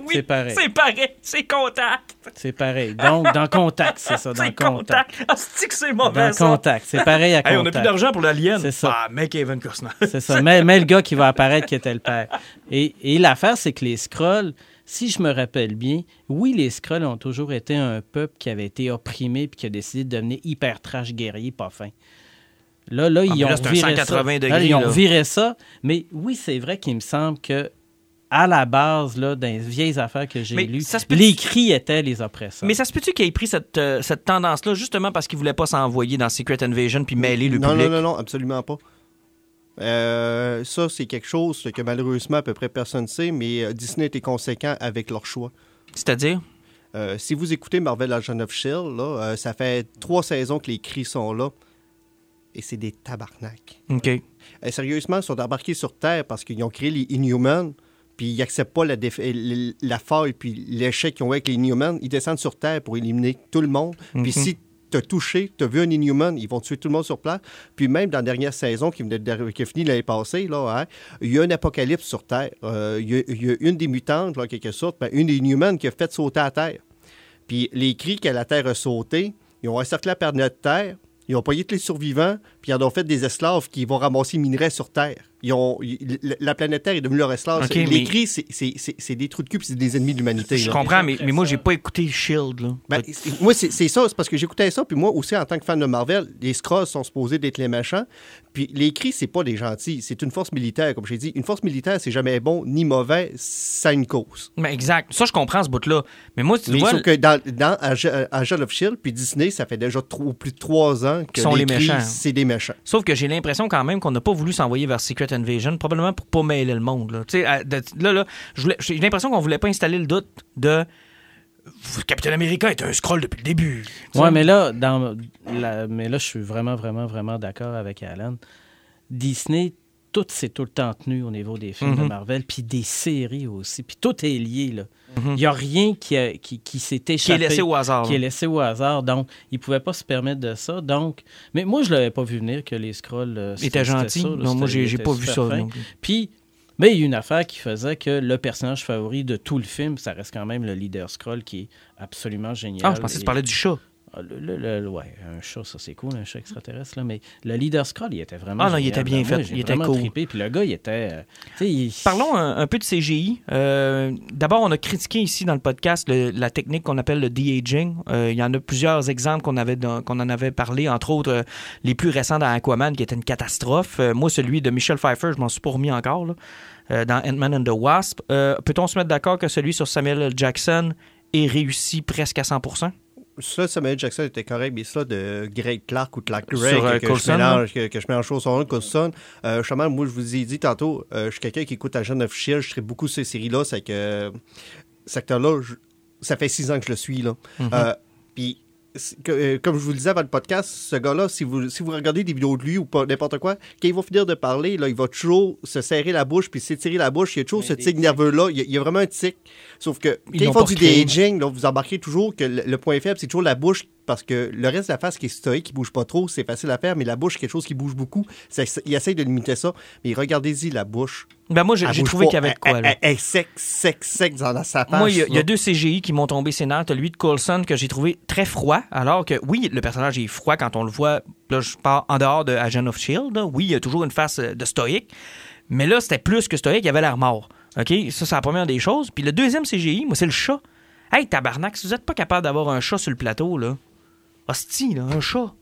Oui, C'est pareil. C'est pareil, c'est contact. C'est pareil. Donc, dans Contact, c'est ça, dans Contact. contact. Ah, c'est que c'est mauvais, Dans ça? Contact, c'est pareil à Hey, on a Contact. plus d'argent pour l'alien. C'est ça. Ah, mec, Evan Costner. C'est ça. Mais, mais le gars qui va apparaître qui était le père. Et, et l'affaire, c'est que les Skrulls, si je me rappelle bien, oui, les Skrulls ont toujours été un peuple qui avait été opprimé puis qui a décidé de devenir hyper trash guerrier, pas fin. Là, là, Ah, ils ont là, viré 180 ça. degrés, Là, ils ont là. viré ça. Mais oui, c'est vrai qu'il me semble que à la base, là, dans les vieilles affaires que j'ai lues, ça se peut- les cris étaient les oppresseurs. Mais ça se peut-tu qu'il ait pris cette, euh, cette tendance-là justement parce qu'il voulait pas s'envoyer dans Secret Invasion puis mêler le non, public? non, non, non, absolument pas. Euh, ça, c'est quelque chose que malheureusement à peu près personne ne sait, mais euh, Disney était conséquent avec leur choix. C'est-à-dire? Euh, si vous écoutez Marvel Agent of S.H.I.E.L.D., là, euh, ça fait trois saisons que les cris sont là. Et c'est des tabarnaks. OK. Euh, sérieusement, ils sont embarqués sur Terre parce qu'ils ont créé les Inhumans, puis ils n'acceptent pas la, l- la faille puis l'échec qu'ils ont eu avec les Inhumans. Ils descendent sur Terre pour éliminer tout le monde. Mhm. Puis si tu as touché, tu as vu un Inhuman, ils vont tuer tout le monde sur place. Puis même dans la dernière saison qui, venait de- qui a fini l'année passée, là, hein, il y a un apocalypse sur Terre. Euh, il, y a, il y a une des mutantes, en quelque sorte, ben, une des Inhumans qui a fait sauter à Terre. Puis les cris que la Terre a sauté, ils ont encerclé la planète Terre, ils ont payé tous les survivants, puis ils en ont fait des esclaves qui vont ramasser minerais sur Terre. Ils ont, ils- la- la planète Terre est devenue leur esclave. Ok, les mais- cris, c'est- des trous de cul, puis c'est des ennemis de l'humanité. Je là. comprends, mais, mais moi, j'ai pas écouté Shield. Là. Ben, moi, c'est ça, c'est parce que j'écoutais ça, puis moi aussi, en tant que fan de Marvel, les Skrulls sont supposés d'être les méchants, puis les cris, c'est pas des gentils, c'est une force militaire, comme j'ai dit. Une force militaire, c'est jamais bon ni mauvais, ça a une cause. Ben, exact. Ça, je comprends ce bout-là. Mais moi, tu Mais vois, sauf que dans, dans Agent Agent of S.H.I.E.L.D., puis Disney, ça fait déjà trop- plus de trois ans que sont les cris, méchants. c'est des méchants. Sauf que j'ai l'impression quand même qu'on n'a pas voulu s'envoyer vers Secret Invasion, probablement pour pas mêler le monde. Là, Tu sais, à- de- là, là j'ai l'impression qu'on voulait pas installer le doute de Capitaine Américain est un scroll depuis le début. Sais. mais là, dans la- mais là, je suis vraiment, vraiment, vraiment d'accord avec Alan. Disney, tout s'est tout le temps tenu au niveau des films de Mhm. Marvel, puis des séries aussi, puis tout est lié, là. Il n'y a rien qui, a- qui, qui s'est qui est échappé. laissé au hasard. qui est laissé au hasard, donc ils pouvaient pas se permettre de ça. Donc, mais moi je l'avais pas vu venir que les scrolls euh, Il était c'était gentil. ça, là, non, moi, j'ai il pas vu ça. Puis, mais il y a une affaire qui faisait que le personnage favori de tout le film, ça reste quand même le leader scroll qui est absolument génial. Ah, je pensais que tu parlais du chat. Ah, Le, le- le- ouais, un chat, ça c'est cool, un chat extraterrestre, là, mais le leader scroll, il était vraiment. Ah non, il était bien. Moi, fait, il était cool. trippé, Puis le gars, il était. euh, il- Parlons un, un peu de CGI. Euh, D'abord, on a critiqué ici dans le podcast le- la technique qu'on appelle le de-aging. Euh, il y en a plusieurs exemples qu'on en avait parlé, entre autres les plus récents dans Aquaman, qui était une catastrophe. Moi, celui de Michel Pfeiffer, je m'en suis pas remis encore, là, dans Ant-Man and the Wasp. Peut-on se mettre d'accord que celui sur Samuel L. Jackson est réussi presque à 100 Ça, Samuel Jackson était correct, mais ça, de Greg Clark ou Clark Sur, Gregg, euh, que, je Coulson, mélange, que, que je mélange son nom, Coulson. Euh, justement, moi, je vous ai dit tantôt, euh, je suis quelqu'un qui écoute Agent of S.H.I.E.L.D., je serais beaucoup ces séries-là, c'est que euh, cet acteur-là, je- ça fait six ans que je le suis, là. Euh, Puis, que, euh, comme je vous le disais avant le podcast, ce gars-là, si vous, si vous regardez des vidéos de lui ou pas n'importe quoi, quand il va finir de parler, là, il va toujours se serrer la bouche puis s'étirer la bouche. Il y a toujours ce tic nerveux-là. Il y, a, il y a vraiment un tic. Sauf que Ils quand l'ont ils font du de-aging, là, vous embarquez toujours que le, le point faible, c'est toujours la bouche parce que le reste de la face qui est stoïque, qui bouge pas trop, c'est facile à faire, mais la bouche, quelque chose qui bouge beaucoup. Il essaye de limiter ça. Mais regardez-y la bouche. Ben moi, j'ai trouvé qu'il y avait de quoi. Elle- est sec, sec, sec dans la sa page. Moi, il y, a- y deux CGI qui m'ont tombé ses nerfs. T'as lui de Coulson que j'ai trouvé très froid, alors que oui, le personnage est froid quand on le voit. Là, je parle en dehors de Agent of Shield. là. Oui, il y a toujours une face euh, de stoïque, mais là, c'était plus que stoïque. Il avait l'air mort. Ok, ça c'est la première des choses. Puis le deuxième CGI, moi, c'est le chat. Hey, tabarnak, si vous n'êtes pas capable d'avoir un chat sur le plateau, là, hostie, là, un chat.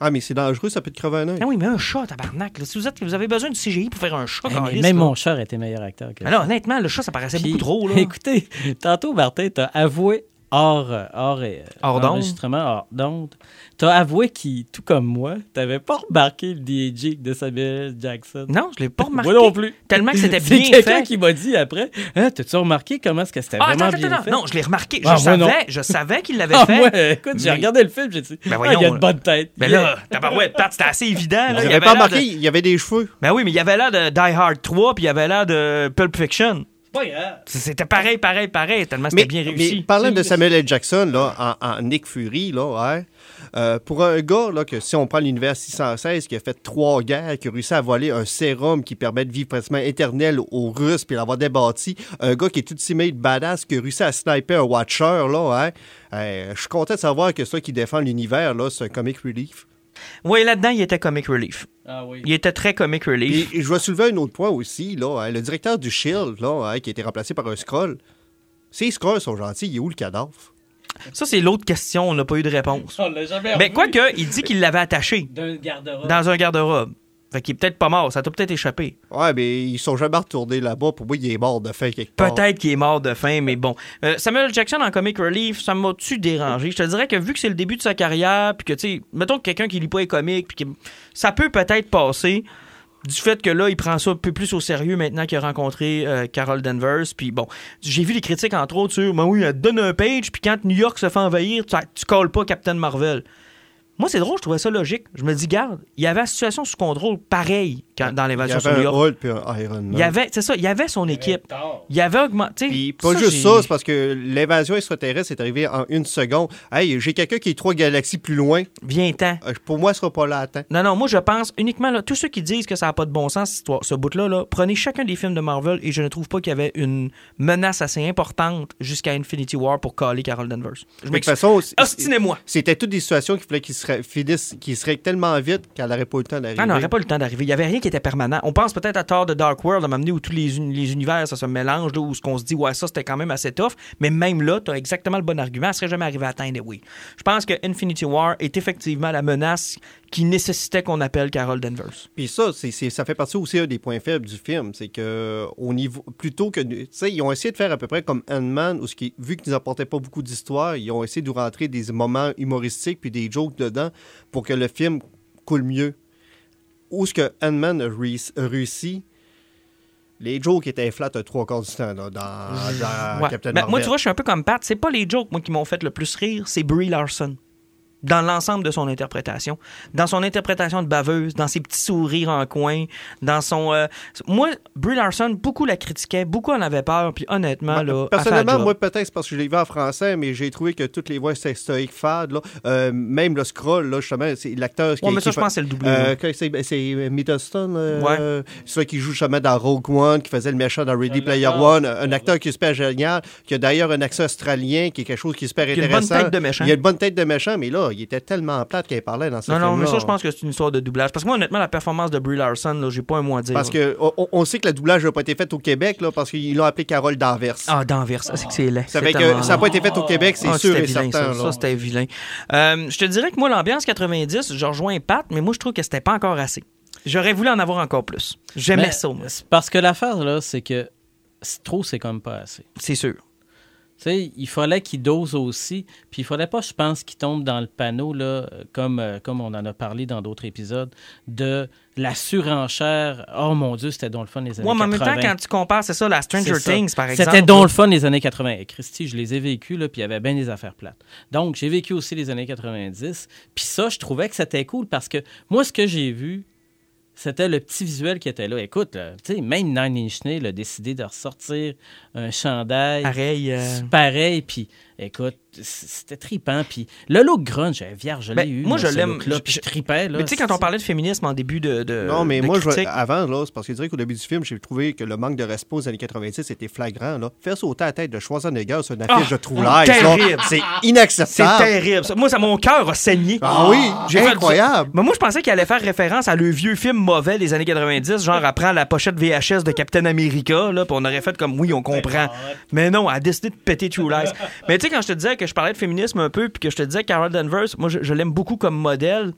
Ah, mais c'est dangereux, ça peut te crever un œil. Ah oui, mais un chat, tabarnak. là. Si vous, êtes, vous avez besoin de CGI pour faire un chat, Hey, mais câlisse, même là. mon chat était meilleur acteur que Mais là, honnêtement, le chat, ça paraissait Puis, beaucoup trop. Là. Écoutez, tantôt, Martin, t'as avoué hors, euh, hors, euh, Hors d'onde. enregistrement, hors d'onde, t'as avoué qu'il, tout comme moi, t'avais pas remarqué le DJing de Samuel Jackson. Non, je l'ai pas remarqué. Moi non plus. Tellement que c'était C'est bien quelqu'un fait. qui m'a dit après, hein, t'as-tu remarqué comment est-ce que c'était Ah, vraiment attends, bien attends, fait? Non, je l'ai remarqué. Je Ah, non. savais, je savais qu'il l'avait Ah, fait. moi, écoute, j'ai Mais- regardé le film, j'ai dit, Ben ah, voyons, il a une là. bonne tête. Ben là, tabarouette, Pat, c'était assez évident. Là. Il avait pas remarqué, de- il y avait des cheveux. Ben oui, mais il y avait l'air de Die Hard 3, puis il y avait l'air de Pulp Fiction. Pas grave. C'était pareil, pareil, pareil, tellement c'était Mais, bien mais réussi. parlant de Samuel L. Jackson, là, en, en Nick Fury, là, ouais, euh, pour un gars, là, que si on prend l'univers 616, qui a fait trois guerres, qui a réussi à voler un sérum qui permet de vivre pratiquement éternel aux Russes, puis l'avoir débattu, un gars qui est tout made badass, qui a réussi à sniper un Watcher, là, ouais, euh, je suis content de savoir que ça qui défend l'univers, là, c'est un comic relief. Oui, là-dedans, il était comic relief. Ah oui. Il était très comic relief. Et, et je vais soulever un autre point aussi, là, hein, le directeur du Shield, là, hein, qui a été remplacé par un Skrull. Ces Skrulls sont gentils, il est où le cadavre? Ça, c'est l'autre question, on n'a pas eu de réponse. On l'a jamais Mais quoique, il dit qu'il l'avait attaché garde-robe. dans un garde-robe. Fait qu'il est peut-être pas mort, ça t'a peut-être échappé. Ouais, mais ils sont jamais retournés là-bas. Pour moi, il est mort de faim quelque part. Peut-être qu'il est mort de faim, mais bon. Euh, Samuel Jackson en comic relief, ça m'a-tu dérangé? Je te dirais que vu que c'est le début de sa carrière, puis que, tu sais, mettons que quelqu'un qui lit pas les comics, puis que ça peut peut-être passer du fait que là, il prend ça un peu plus au sérieux maintenant qu'il a rencontré euh, Carol Danvers. Puis bon, j'ai vu les critiques, entre autres, sur, ben oui, elle donne un page, puis quand New York se fait envahir, tu, tu calls pas Captain Marvel. Moi, c'est drôle, je trouvais ça logique. Je me dis, garde, il y avait la situation sous contrôle pareil quand, dans Il y l'invasion sur avait New un York. Hulk puis un Iron Man. Il y avait, c'est ça, il y avait son équipe. Il y avait augmenté. Puis pas juste ça, c'est parce que l'invasion extraterrestre est arrivée en une seconde. Hey, j'ai quelqu'un qui est trois galaxies plus loin. Viens-t'en. Euh, Pour moi, ce sera pas là à temps. Non, non, moi je pense uniquement, là, tous ceux qui disent que ça n'a pas de bon sens, cette histoire- ce bout-là, là, prenez chacun des films de Marvel et je ne trouve pas qu'il y avait une menace assez importante jusqu'à Infinity War pour caler Carol Danvers. Je De toute façon, Ostinez-moi. c'était toutes des situations qui fallait qu'ils finissent, qui seraient tellement vite qu'elle n'aurait pas eu le temps d'arriver. Ah, non, on n'aurait pas eu le temps d'arriver. Il n'y avait rien qui était permanent. On pense peut-être à Thor de Dark World, à m'amener où tous les, uni- les univers ça se mélange, là, où ce qu'on se dit, ouais, ça c'était quand même assez tough. Mais même là, tu as exactement le bon argument. Elle serait jamais arrivé à atteindre, oui. Je pense que Infinity War est effectivement la menace qui nécessitait qu'on appelle Carol Danvers. Puis ça, c'est, ça fait partie aussi un des points faibles du film. C'est que, au niveau, plutôt que. Tu sais, ils ont essayé de faire à peu près comme Ant-Man, où ce qui, vu qu'ils n'apportaient pas beaucoup d'histoire, ils ont essayé de rentrer des moments humoristiques puis des jokes pour que le film coule mieux. Où ce que Ant-Man a réussi- a réussi, les jokes étaient flats à trois quarts du temps là, dans, dans Ouais. Captain Ben, Marvel. moi, tu vois, je suis un peu comme Pat. C'est pas les jokes, moi, qui m'ont fait le plus rire, c'est Brie Larson. Dans l'ensemble de son interprétation. Dans son interprétation de baveuse, dans ses petits sourires en coin, dans son... euh, Moi, Brie Larson, beaucoup la critiquaient, beaucoup en avaient peur, puis honnêtement, Ben, là... Personnellement, moi, peut-être c'est parce que je l'ai vu en français, mais j'ai trouvé que toutes les voix étaient stoïques fades. Là. Euh, même le scroll, là, justement, c'est l'acteur qui Ouais, mais ça, qui je pense que c'est le doublé. Euh, c'est ben, c'est Middleton, euh, Ouais. celui qui joue justement dans Rogue One, qui faisait le méchant dans Ready Player. One, un acteur qui est super génial, qui a d'ailleurs un accent australien, qui est quelque chose qui est super Qui a une bonne intéressant. tête de méchant. Il a une bonne tête de méchant, mais là, il était tellement plate qu'il parlait dans ce Non, non, film-là. mais ça, je pense que c'est une histoire de doublage. Parce que moi, honnêtement, la performance de Brie Larson, là, j'ai pas un mot à dire. Parce que on, on sait que le doublage n'a pas été fait au Québec, là, parce qu'ils l'ont appelé Carole d'Anvers. Ah, d'Anvers, ça, c'est que c'est laid. ça C'est fait que tellement ça n'a pas été fait au Québec, c'est Ah, sûr c'était et vilain, certain. ça. c'était vilain. Euh, je te dirais que moi, l'ambiance 90, je rejoins Pat, mais moi, je trouve que c'était pas encore assez. J'aurais voulu en avoir encore plus. J'aimais Mais ça, moi. Parce que l'affaire, là, c'est que c'est trop, c'est comme pas assez. C'est sûr. Tu sais, il fallait qu'il dose aussi. Puis il fallait pas, je pense, qu'il tombe dans le panneau, là, comme, euh, comme on en a parlé dans d'autres épisodes, de la surenchère. Oh mon Dieu, c'était donc le fun les années Ouais, mais en 80. même temps, quand tu compares, c'est ça, la Stranger ça. Things, par exemple. C'était donc le fun les années 80. Et Christy, je les ai vécus, là, puis il y avait bien des affaires plates. Donc, j'ai vécu aussi les années 90. Puis ça, je trouvais que c'était cool parce que moi, ce que j'ai vu, c'était le petit visuel qui était là. Écoute, là, tu sais, même Nine Inch Nails a décidé de ressortir un chandail Pareil. euh, pareil, puis écoute, c'était tripant. Puis le look grunge, vierge, je l'ai Ben, eu. moi, je l'aime. Je- puis je je- tripais. Là, Mais tu sais, quand on parlait de féminisme en début de. de Non, mais de moi, je, avant, là, c'est parce que je dirais qu'au début du film, j'ai trouvé que le manque de respect aux années 90 était flagrant. Là. Faire sauter la tête de Schwarzenegger sur une affiche Ah, de True terrible. c'est C'est inacceptable. terrible. ça. Moi, ça, mon cœur a saigné. Ah oui, J'ai fait incroyable. Mais moi, je pensais qu'il allait faire référence à le vieux film mauvais des années 90, genre prend la pochette VHS de Captain America, là, puis on aurait fait comme oui, on comprend. Mais non, elle a décidé de péter True Lies. Mais tu sais, quand je te disais que je parlais de féminisme un peu, puis que je te disais que Carol Danvers, moi, je, je l'aime beaucoup comme modèle.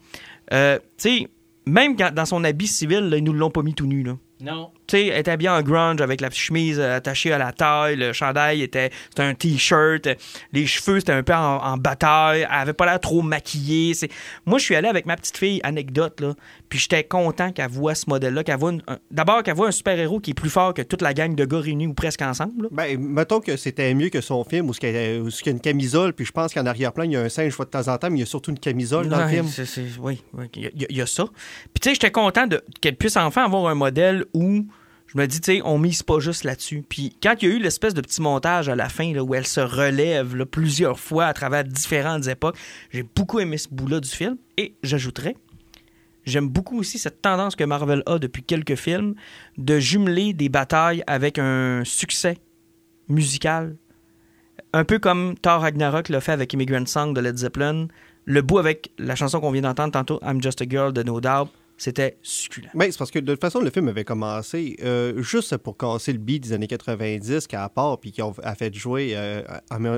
euh, tu sais, même quand- dans son habit civil, là, ils nous l'ont pas mis tout nu, là. Non. Tu sais, elle était bien en grunge avec la chemise euh, attachée à la taille, le chandail était c'était un t-shirt, les cheveux c'était un peu en, en bataille, elle avait pas l'air trop maquillée. C'est... Moi, je suis allé avec ma petite fille, anecdote, là, puis j'étais content qu'elle voit ce modèle-là, qu'elle voit une- d'abord qu'elle voit un super-héros qui est plus fort que toute la gang de gars réunis ou presque ensemble. là. Ben, mettons que c'était mieux que son film où il y a une camisole, puis je pense qu'en arrière-plan, il y a un singe, de temps en temps, mais il y a surtout une camisole dans le film. oui, oui, il y, a- il y a ça. Puis tu sais, j'étais content de, qu'elle puisse enfin avoir un modèle où je me dis, tu sais, on mise pas juste là-dessus. Puis quand il y a eu l'espèce de petit montage à la fin là, où elle se relève là, plusieurs fois à travers différentes époques, j'ai beaucoup aimé ce bout-là du film. Et j'ajouterais, j'aime beaucoup aussi cette tendance que Marvel a depuis quelques films de jumeler des batailles avec un succès musical. Un peu comme Thor Ragnarok l'a fait avec Immigrant Song de Led Zeppelin. Le bout avec la chanson qu'on vient d'entendre tantôt, I'm Just a Girl de No Doubt, c'était succulent. Ben, c'est parce que de toute façon, le film avait commencé euh, juste pour casser le beat des années 90 qu'à part, puis qui a fait jouer euh,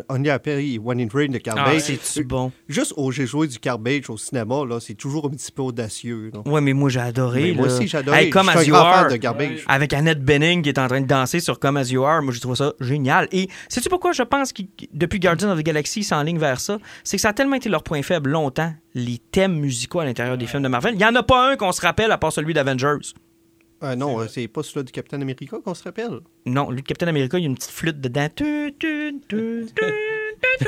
On y a Perry One in Rain de Ah, Carbage. c'est-tu bon? Juste où j'ai joué du Carbage au cinéma, là, c'est toujours un petit peu audacieux. là. Ouais, mais moi j'ai adoré. Mais moi aussi, j'ai adoré. Hey, comme Je suis As un You Are, de Garbage. avec Annette Bening qui est en train de danser sur Comme As You Are. Moi, j'ai trouvé ça génial. Et sais-tu pourquoi je pense que depuis Guardians of the Galaxy, ils s'enlignent vers ça? C'est que ça a tellement été leur point faible longtemps, les thèmes musicaux à l'intérieur des films de Marvel. Il n'y en a pas un qu'on se rappelle à part celui d'Avengers. Ah non, euh, c'est pas celui du Captain America qu'on se rappelle. Non, lui, Captain America, il y a une petite flûte dedans. Tu, tu, tu, tu, tu, tu.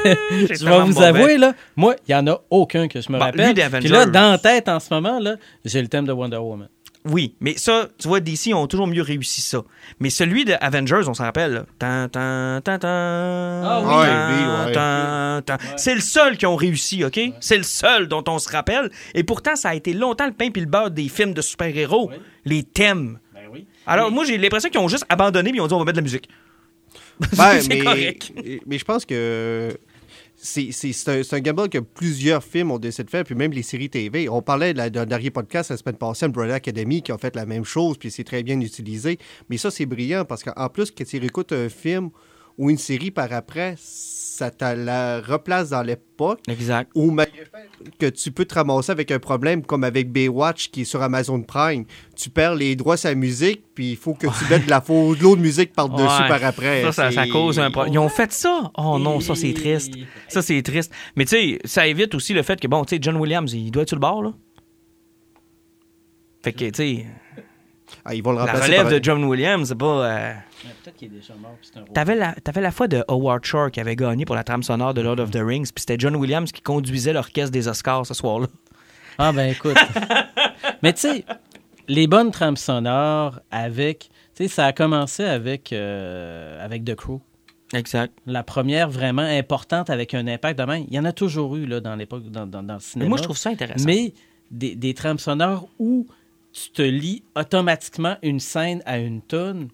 C'est Je vais vous mauvais. avouer, là, moi, il n'y en a aucun que je me Bon, rappelle. Puis là, dans la tête, en ce moment, là, j'ai le thème de Wonder Woman. Oui, mais ça, tu vois, DC ont toujours mieux réussi ça. Mais celui de Avengers, on s'en rappelle. là. Ah oui. C'est le seul qui ont réussi, OK? C'est le seul dont on se rappelle. Et pourtant, ça a été longtemps le pain puis le beurre des films de super-héros. Les thèmes. Ben oui. Alors, moi, j'ai l'impression qu'ils ont juste abandonné puis ils ont dit on va mettre de la musique. Ben, c'est mais, correct. mais je pense que c'est un, un gamble que plusieurs films ont décidé de faire, puis même les séries TV. On parlait d'un dernier podcast la semaine passée, Umbrella Academy, qui ont fait la même chose, puis c'est très bien utilisé. Mais ça, c'est brillant, parce qu'en plus, que tu réécoutes un film ou une série par après, ça te la replace dans l'époque. Exact. Ou malgré que tu peux te ramasser avec un problème comme avec Baywatch qui est sur Amazon Prime. Tu perds les droits sur la musique, puis il faut que tu mettes de la faux- de l'eau de musique par-dessus Ouais. par après. Ça, ça, ça cause un problème. Ils ont fait ça? Oh non, ça, c'est triste. Ça, c'est triste. Mais tu sais, ça évite aussi le fait que, bon, tu sais, John Williams, il doit être sur le bord, là. Fait que, tu sais, Ah, ils vont le la remplacer relève par- de John Williams, c'est pas. euh, Peut-être qu'il est déjà mort, puis c'est un rôle. T'avais la, t'avais la fois de Howard Shore qui avait gagné pour la trame sonore de Lord of the Rings, puis c'était John Williams qui conduisait l'orchestre des Oscars ce soir-là. Ah ben écoute. Mais tu sais, les bonnes trames sonores avec... Tu sais, ça a commencé avec, euh, avec The Crow. Exact. La première vraiment importante avec un impact de même. Il y en a toujours eu là, dans l'époque, dans, dans, dans le Mais cinéma. moi, je trouve ça intéressant. Mais des, des trames sonores où tu te lis automatiquement une scène à une tonne,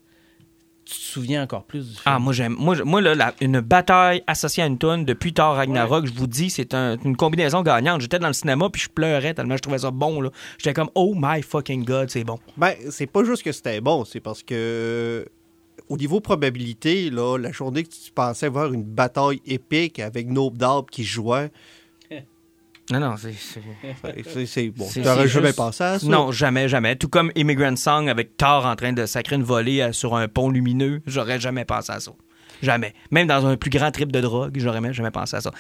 tu te souviens encore plus du film. Ah, moi, j'aime. Moi, moi là, la- une bataille associée à une tonne depuis Thor Ragnarok, je vous dis, c'est un- une combinaison gagnante. J'étais dans le cinéma puis je pleurais tellement je trouvais ça bon. là. J'étais comme, oh my fucking god, c'est bon. Ben, c'est pas juste que c'était bon, c'est parce que euh, au niveau probabilité, là, la journée que tu pensais voir une bataille épique avec Nope Dab qui jouait, Non, non, c'est. bon. T'aurais jamais juste- pensé à ça? Non, jamais, jamais. Tout comme Immigrant Song avec Thor en train de sacrer une volée euh, sur un pont lumineux, j'aurais jamais pensé à ça. Jamais. Même dans un plus grand trip de drogue, j'aurais même jamais pensé à ça.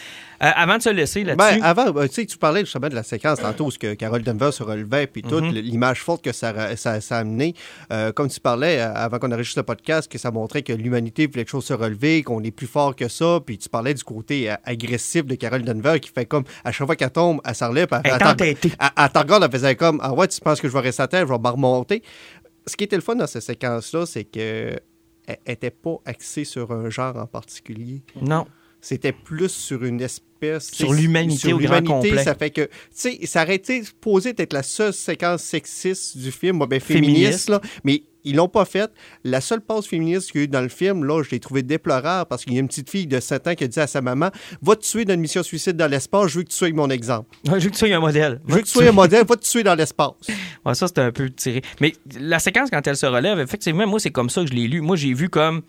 Euh, avant de se laisser là-dessus. Ben, avant, ben, tu sais, tu parlais justement de la séquence tantôt où ce que Carol Denver se relevait, puis toute Mhm. l'image forte que ça, ça, ça a amené. Euh, comme tu parlais, euh, avant qu'on enregistre le podcast, que ça montrait que l'humanité voulait quelque chose se relever, qu'on est plus fort que ça, puis tu parlais du côté euh, agressif de Carol Denver qui fait comme, à chaque fois qu'elle tombe, elle s'en relève, puis Elle est t'en regarde, elle faisait comme, ah ouais, tu penses que je vais rester à terre, je vais me remonter. Ce qui était le fun dans cette séquence-là, c'est que elle était pas axée sur un genre en particulier non. c'était plus sur une espèce. Sur l'humanité sur au grand l'humanité, complet. Ça fait que, tu sais, ça aurait été supposé être la seule séquence sexiste du film, ben, Féministe. féministe, là, mais ils l'ont pas faite. La seule pause féministe qu'il y a eu dans le film, là, je l'ai trouvé déplorable parce qu'il y a une petite fille de 7 ans qui a dit à sa maman Va te tuer dans une mission suicide dans l'espace, je veux que tu sois mon exemple. Je veux que tu sois un modèle. Je veux que tu sois un modèle, va te tuer dans l'espace. Ouais, ça, c'était un peu tiré. Mais la séquence, quand elle se relève, effectivement, moi, c'est comme ça que je l'ai lu. Moi, j'ai vu comme.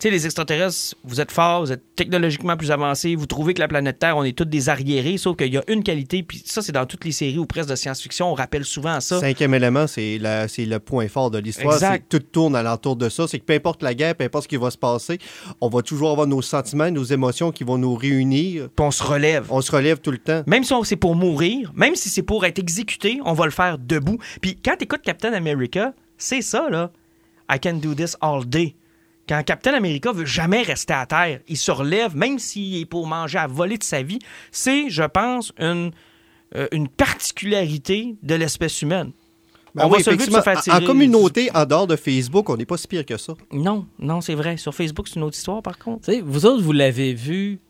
Tu sais, les extraterrestres, vous êtes forts, vous êtes technologiquement plus avancés, vous trouvez que la planète Terre, on est tous des arriérés, sauf qu'il y a une qualité, puis ça, c'est dans toutes les séries ou presque de science-fiction, on rappelle souvent ça. Cinquième élément, c'est le point fort de l'histoire. C'est que tout tourne alentour de ça. C'est que peu importe la guerre, peu importe ce qui va se passer, on va toujours avoir nos sentiments, nos émotions qui vont nous réunir. Puis on se relève. On se relève tout le temps. Même si c'est pour mourir, même si c'est pour être exécuté, on va le faire debout. Puis quand t'écoutes Captain America, c'est ça, là. I can do this all day. Quand Captain America veut jamais rester à terre, il se relève, même s'il est pour manger à voler de sa vie. C'est, je pense, une, euh, une particularité de l'espèce humaine. Ben on oui, va se lever de se effectivement, faire en- tirer En communauté, en dehors de Facebook, on n'est pas si pire que ça. Non, non, c'est vrai. Sur Facebook, c'est une autre histoire, par contre. Vous autres, vous l'avez vu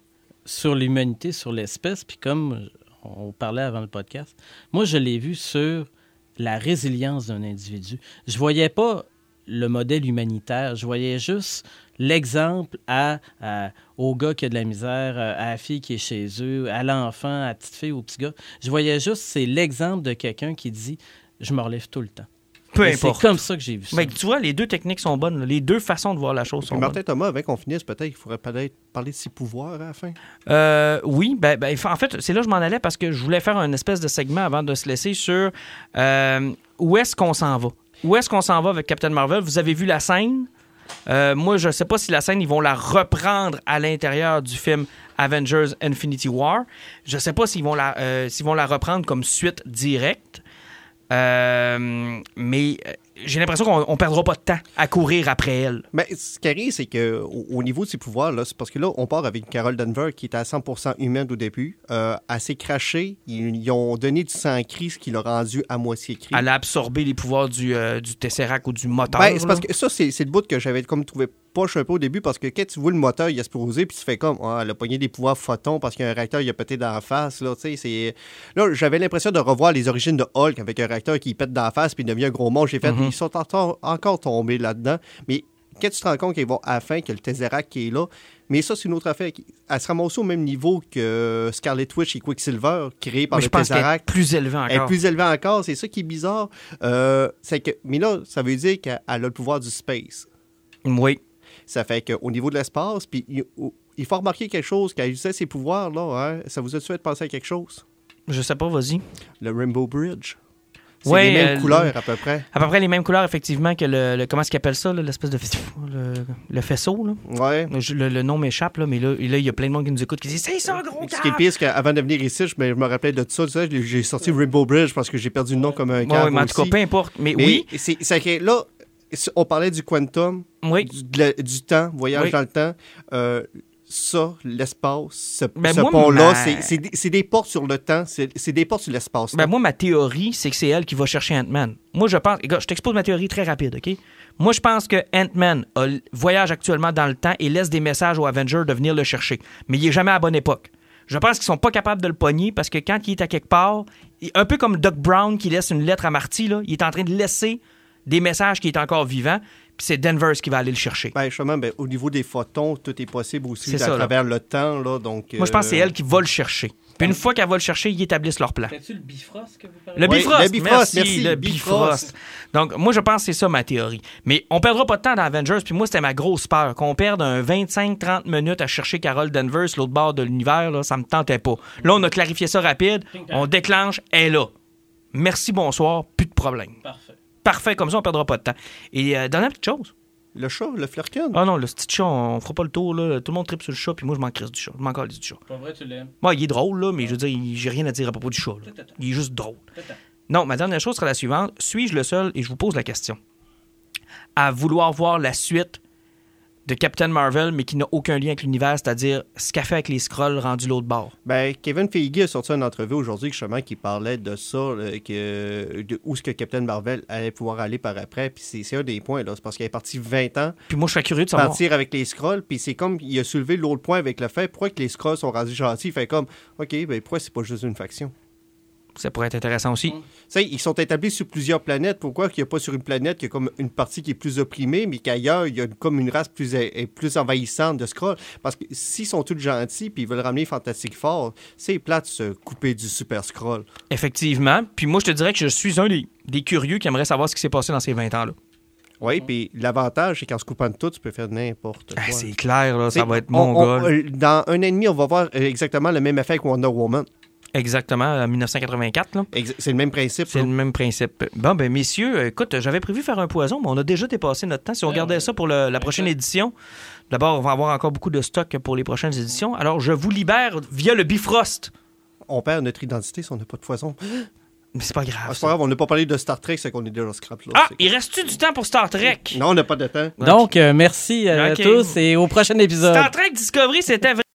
sur l'humanité, sur l'espèce, puis comme on parlait avant le podcast, moi, je l'ai vu sur la résilience d'un individu. Je voyais pas le modèle humanitaire, je voyais juste l'exemple à, à- au gars qui a de la misère, euh, à la fille qui est chez eux, à l'enfant, à la petite fille, au petit gars. Je voyais juste, c'est l'exemple de quelqu'un qui dit, je me relève tout le temps. Peu Et C'est importe. comme ça que j'ai vu ça. Mais tu vois, les deux techniques sont bonnes. Les deux façons de voir la chose sont bonnes. Martin Thomas, avant qu'on finisse, peut-être qu'il faudrait peut-être parler de ses pouvoirs à la fin. Euh, oui, ben, ben, en fait, c'est là que je m'en allais parce que je voulais faire un espèce de segment avant de se laisser sur euh, où est-ce qu'on s'en va? Où est-ce qu'on s'en va avec Captain Marvel? Vous avez vu la scène? Euh, moi, je ne sais pas si la scène, ils vont la reprendre à l'intérieur du film Avengers Infinity War. Je ne sais pas s'ils vont, la, euh, vont la reprendre comme suite directe. Euh, mais j'ai l'impression qu'on ne perdra pas de temps à courir après elle. Mais ce qui arrive, c'est que au, au niveau de ses pouvoirs, là, c'est parce que là, on part avec Carol Denver qui était à 100% humaine au début. Euh, s'est crachée. Ils, ils ont donné du sang cri, ce qui l'a rendu à moitié cri. Elle a absorbé les pouvoirs du, euh, du Tesseract ou du moteur. Ben, c'est parce que ça, c'est c'est le bout que j'avais comme trouvé poche un peu au début parce que quand tu vois le moteur, il a explosé puis tu fais comme, ah, elle a pogné des pouvoirs photons parce qu'il y a un réacteur, il a pété dans la face. Là, là j'avais l'impression de revoir les origines de Hulk avec un réacteur qui pète dans la face puis devient un gros monstre. J'ai fait, Mhm. ils sont encore, encore tombés là-dedans. Mais quand tu te rends compte qu'ils vont à la fin, que le Tesseract qui est là, mais ça, c'est une autre affaire. Elle se ramasse au même niveau que Scarlet Witch et Quicksilver, créé par Mais le je pense qu'elle est Tesseract. plus élevée encore. Elle est plus élevée encore, c'est ça qui est bizarre. Euh, c'est que, mais là, ça veut dire qu'elle a le pouvoir du space. Oui. Ça fait qu'au niveau de l'espace, puis il, il faut remarquer quelque chose, quand elle utilisait ses pouvoirs, là, hein, ça vous a-tu fait penser à quelque chose? Je sais pas, vas-y. Le Rainbow Bridge. C'est Ouais, les mêmes euh, couleurs à peu près. À peu près les mêmes couleurs, effectivement, que le. le- comment est-ce qu'ils appellent ça, l'espèce de. Le, le faisceau, là? Ouais. Le, le nom m'échappe, là, mais là, là, il y a plein de monde qui nous écoute qui dit C'est ça, gros Ce qui est pire, c'est qu'avant de venir ici, je me, je me rappelais de tout ça. tu sais, j'ai- sorti Rainbow Bridge parce que j'ai perdu le nom comme un Ouais, câble ouais, mais en tout cas, peu importe. Mais, Mais oui, c'est c'est que là, on parlait du quantum, oui. du, de la- du temps, voyage Oui. dans le temps. Euh, ça, l'espace, ce, Ben, ce pont-là, ma- c'est- des- portes sur le temps, c'est des portes sur l'espace. Ben, moi, ma théorie, c'est que c'est elle qui va chercher Ant-Man. Moi, je pense. Je t'expose ma théorie très rapide, OK? Moi, je pense que Ant-Man voyage actuellement dans le temps et laisse des messages aux Avengers de venir le chercher. Mais il est jamais à la bonne époque. Je pense qu'ils sont pas capables de le pogner parce que quand il est à quelque part, un peu comme Doc Brown qui laisse une lettre à Marty, là, il est en train de laisser des messages qui est encore vivant, puis c'est Denver qui va aller le chercher. Ben, justement, ben, au niveau des photons, tout est possible aussi à ça, là. travers le temps. Là, donc, Moi, je pense que c'est euh, elle qui va le chercher. Puis une fois qu'elle va le chercher, ils établissent leur plan. C'est-tu le Bifrost que vous parlez? Le Oui, Bifrost, le Bifrost, merci, merci, le Bifrost. Bifrost. Donc, moi, je pense que c'est ça ma théorie. Mais on perdra pas de temps dans Avengers, puis moi, c'était ma grosse peur. Qu'on perde un 25-30 minutes à chercher Carol Danvers, l'autre bord de l'univers, là, ça me tentait pas. Là, on a clarifié ça rapide, on déclenche, elle est là. Merci, bonsoir, plus de problème. Parfait. Parfait, comme ça, on perdra pas de temps. Et euh, dernière petite chose. Le chat, le flirken. Ah non, le petit chat, on fera pas le tour, là. Tout le monde tripe sur le chat, puis moi, je m'en crisse du chat. Je m'en calisse du chat. Pas vrai, tu l'aimes. Moi, il est drôle, là, mais je veux dire, j'ai rien à dire à propos du chat. là. Il est juste drôle. Non, ma dernière chose sera la suivante. Suis-je le seul, et je vous pose la question, à vouloir voir la suite de Captain Marvel, mais qui n'a aucun lien avec l'univers, c'est-à-dire ce qu'a fait avec les scrolls rendus l'autre bord? Ben, Kevin Feige a sorti une entrevue aujourd'hui justement qui parlait de ça, là, que, de où est-ce que Captain Marvel allait pouvoir aller par après. Puis c'est c'est un des points, là. C'est parce qu'il est parti 20 ans Puis moi, je serais curieux de savoir. partir avec les scrolls. Puis c'est comme, il a soulevé l'autre point avec le fait, pourquoi que les scrolls sont rendus gentils? Il fait comme, OK, ben pourquoi c'est pas juste une faction? Ça pourrait être intéressant aussi. Ils sont établis sur plusieurs planètes. Pourquoi qu'il n'y a pas sur une planète qui a comme une partie qui est plus opprimée, mais qu'ailleurs, il y a une- comme une race plus, est plus envahissante de Skrull? Parce que s'ils sont tous gentils puis ils veulent ramener Fantastic Four, c'est plate de se couper du Super Skrull. Effectivement. Puis moi, je te dirais que je suis un des, des curieux qui aimerait savoir ce qui s'est passé dans ces 20 ans-là. Oui, puis l'avantage, c'est qu'en se coupant de tout, tu peux faire n'importe quoi. Ah, c'est clair, là, ça va être on- mon on- gars. euh, Dans un an et demi, on va voir euh, exactement le même effet que Wonder Woman. Exactement, en 1984. Là. C'est le même principe. C'est là? le même principe. Bon, ben, messieurs, euh, écoute, j'avais prévu faire un poison, mais on a déjà dépassé notre temps. Si on gardait ça pour le- la prochaine édition, d'abord, on va avoir encore beaucoup de stock pour les prochaines éditions. Alors, je vous libère via le Bifrost. On perd notre identité si on n'a pas de poison. Mais c'est pas grave. Ah, c'est pas grave, on n'a pas parlé de Star Trek, c'est qu'on est déjà scrap. Là. Ah, C'est- il reste-tu du temps pour Star Trek? Non, on n'a pas de temps. Donc, euh, merci à Ok. tous et au prochain épisode. Star Trek Discovery, c'était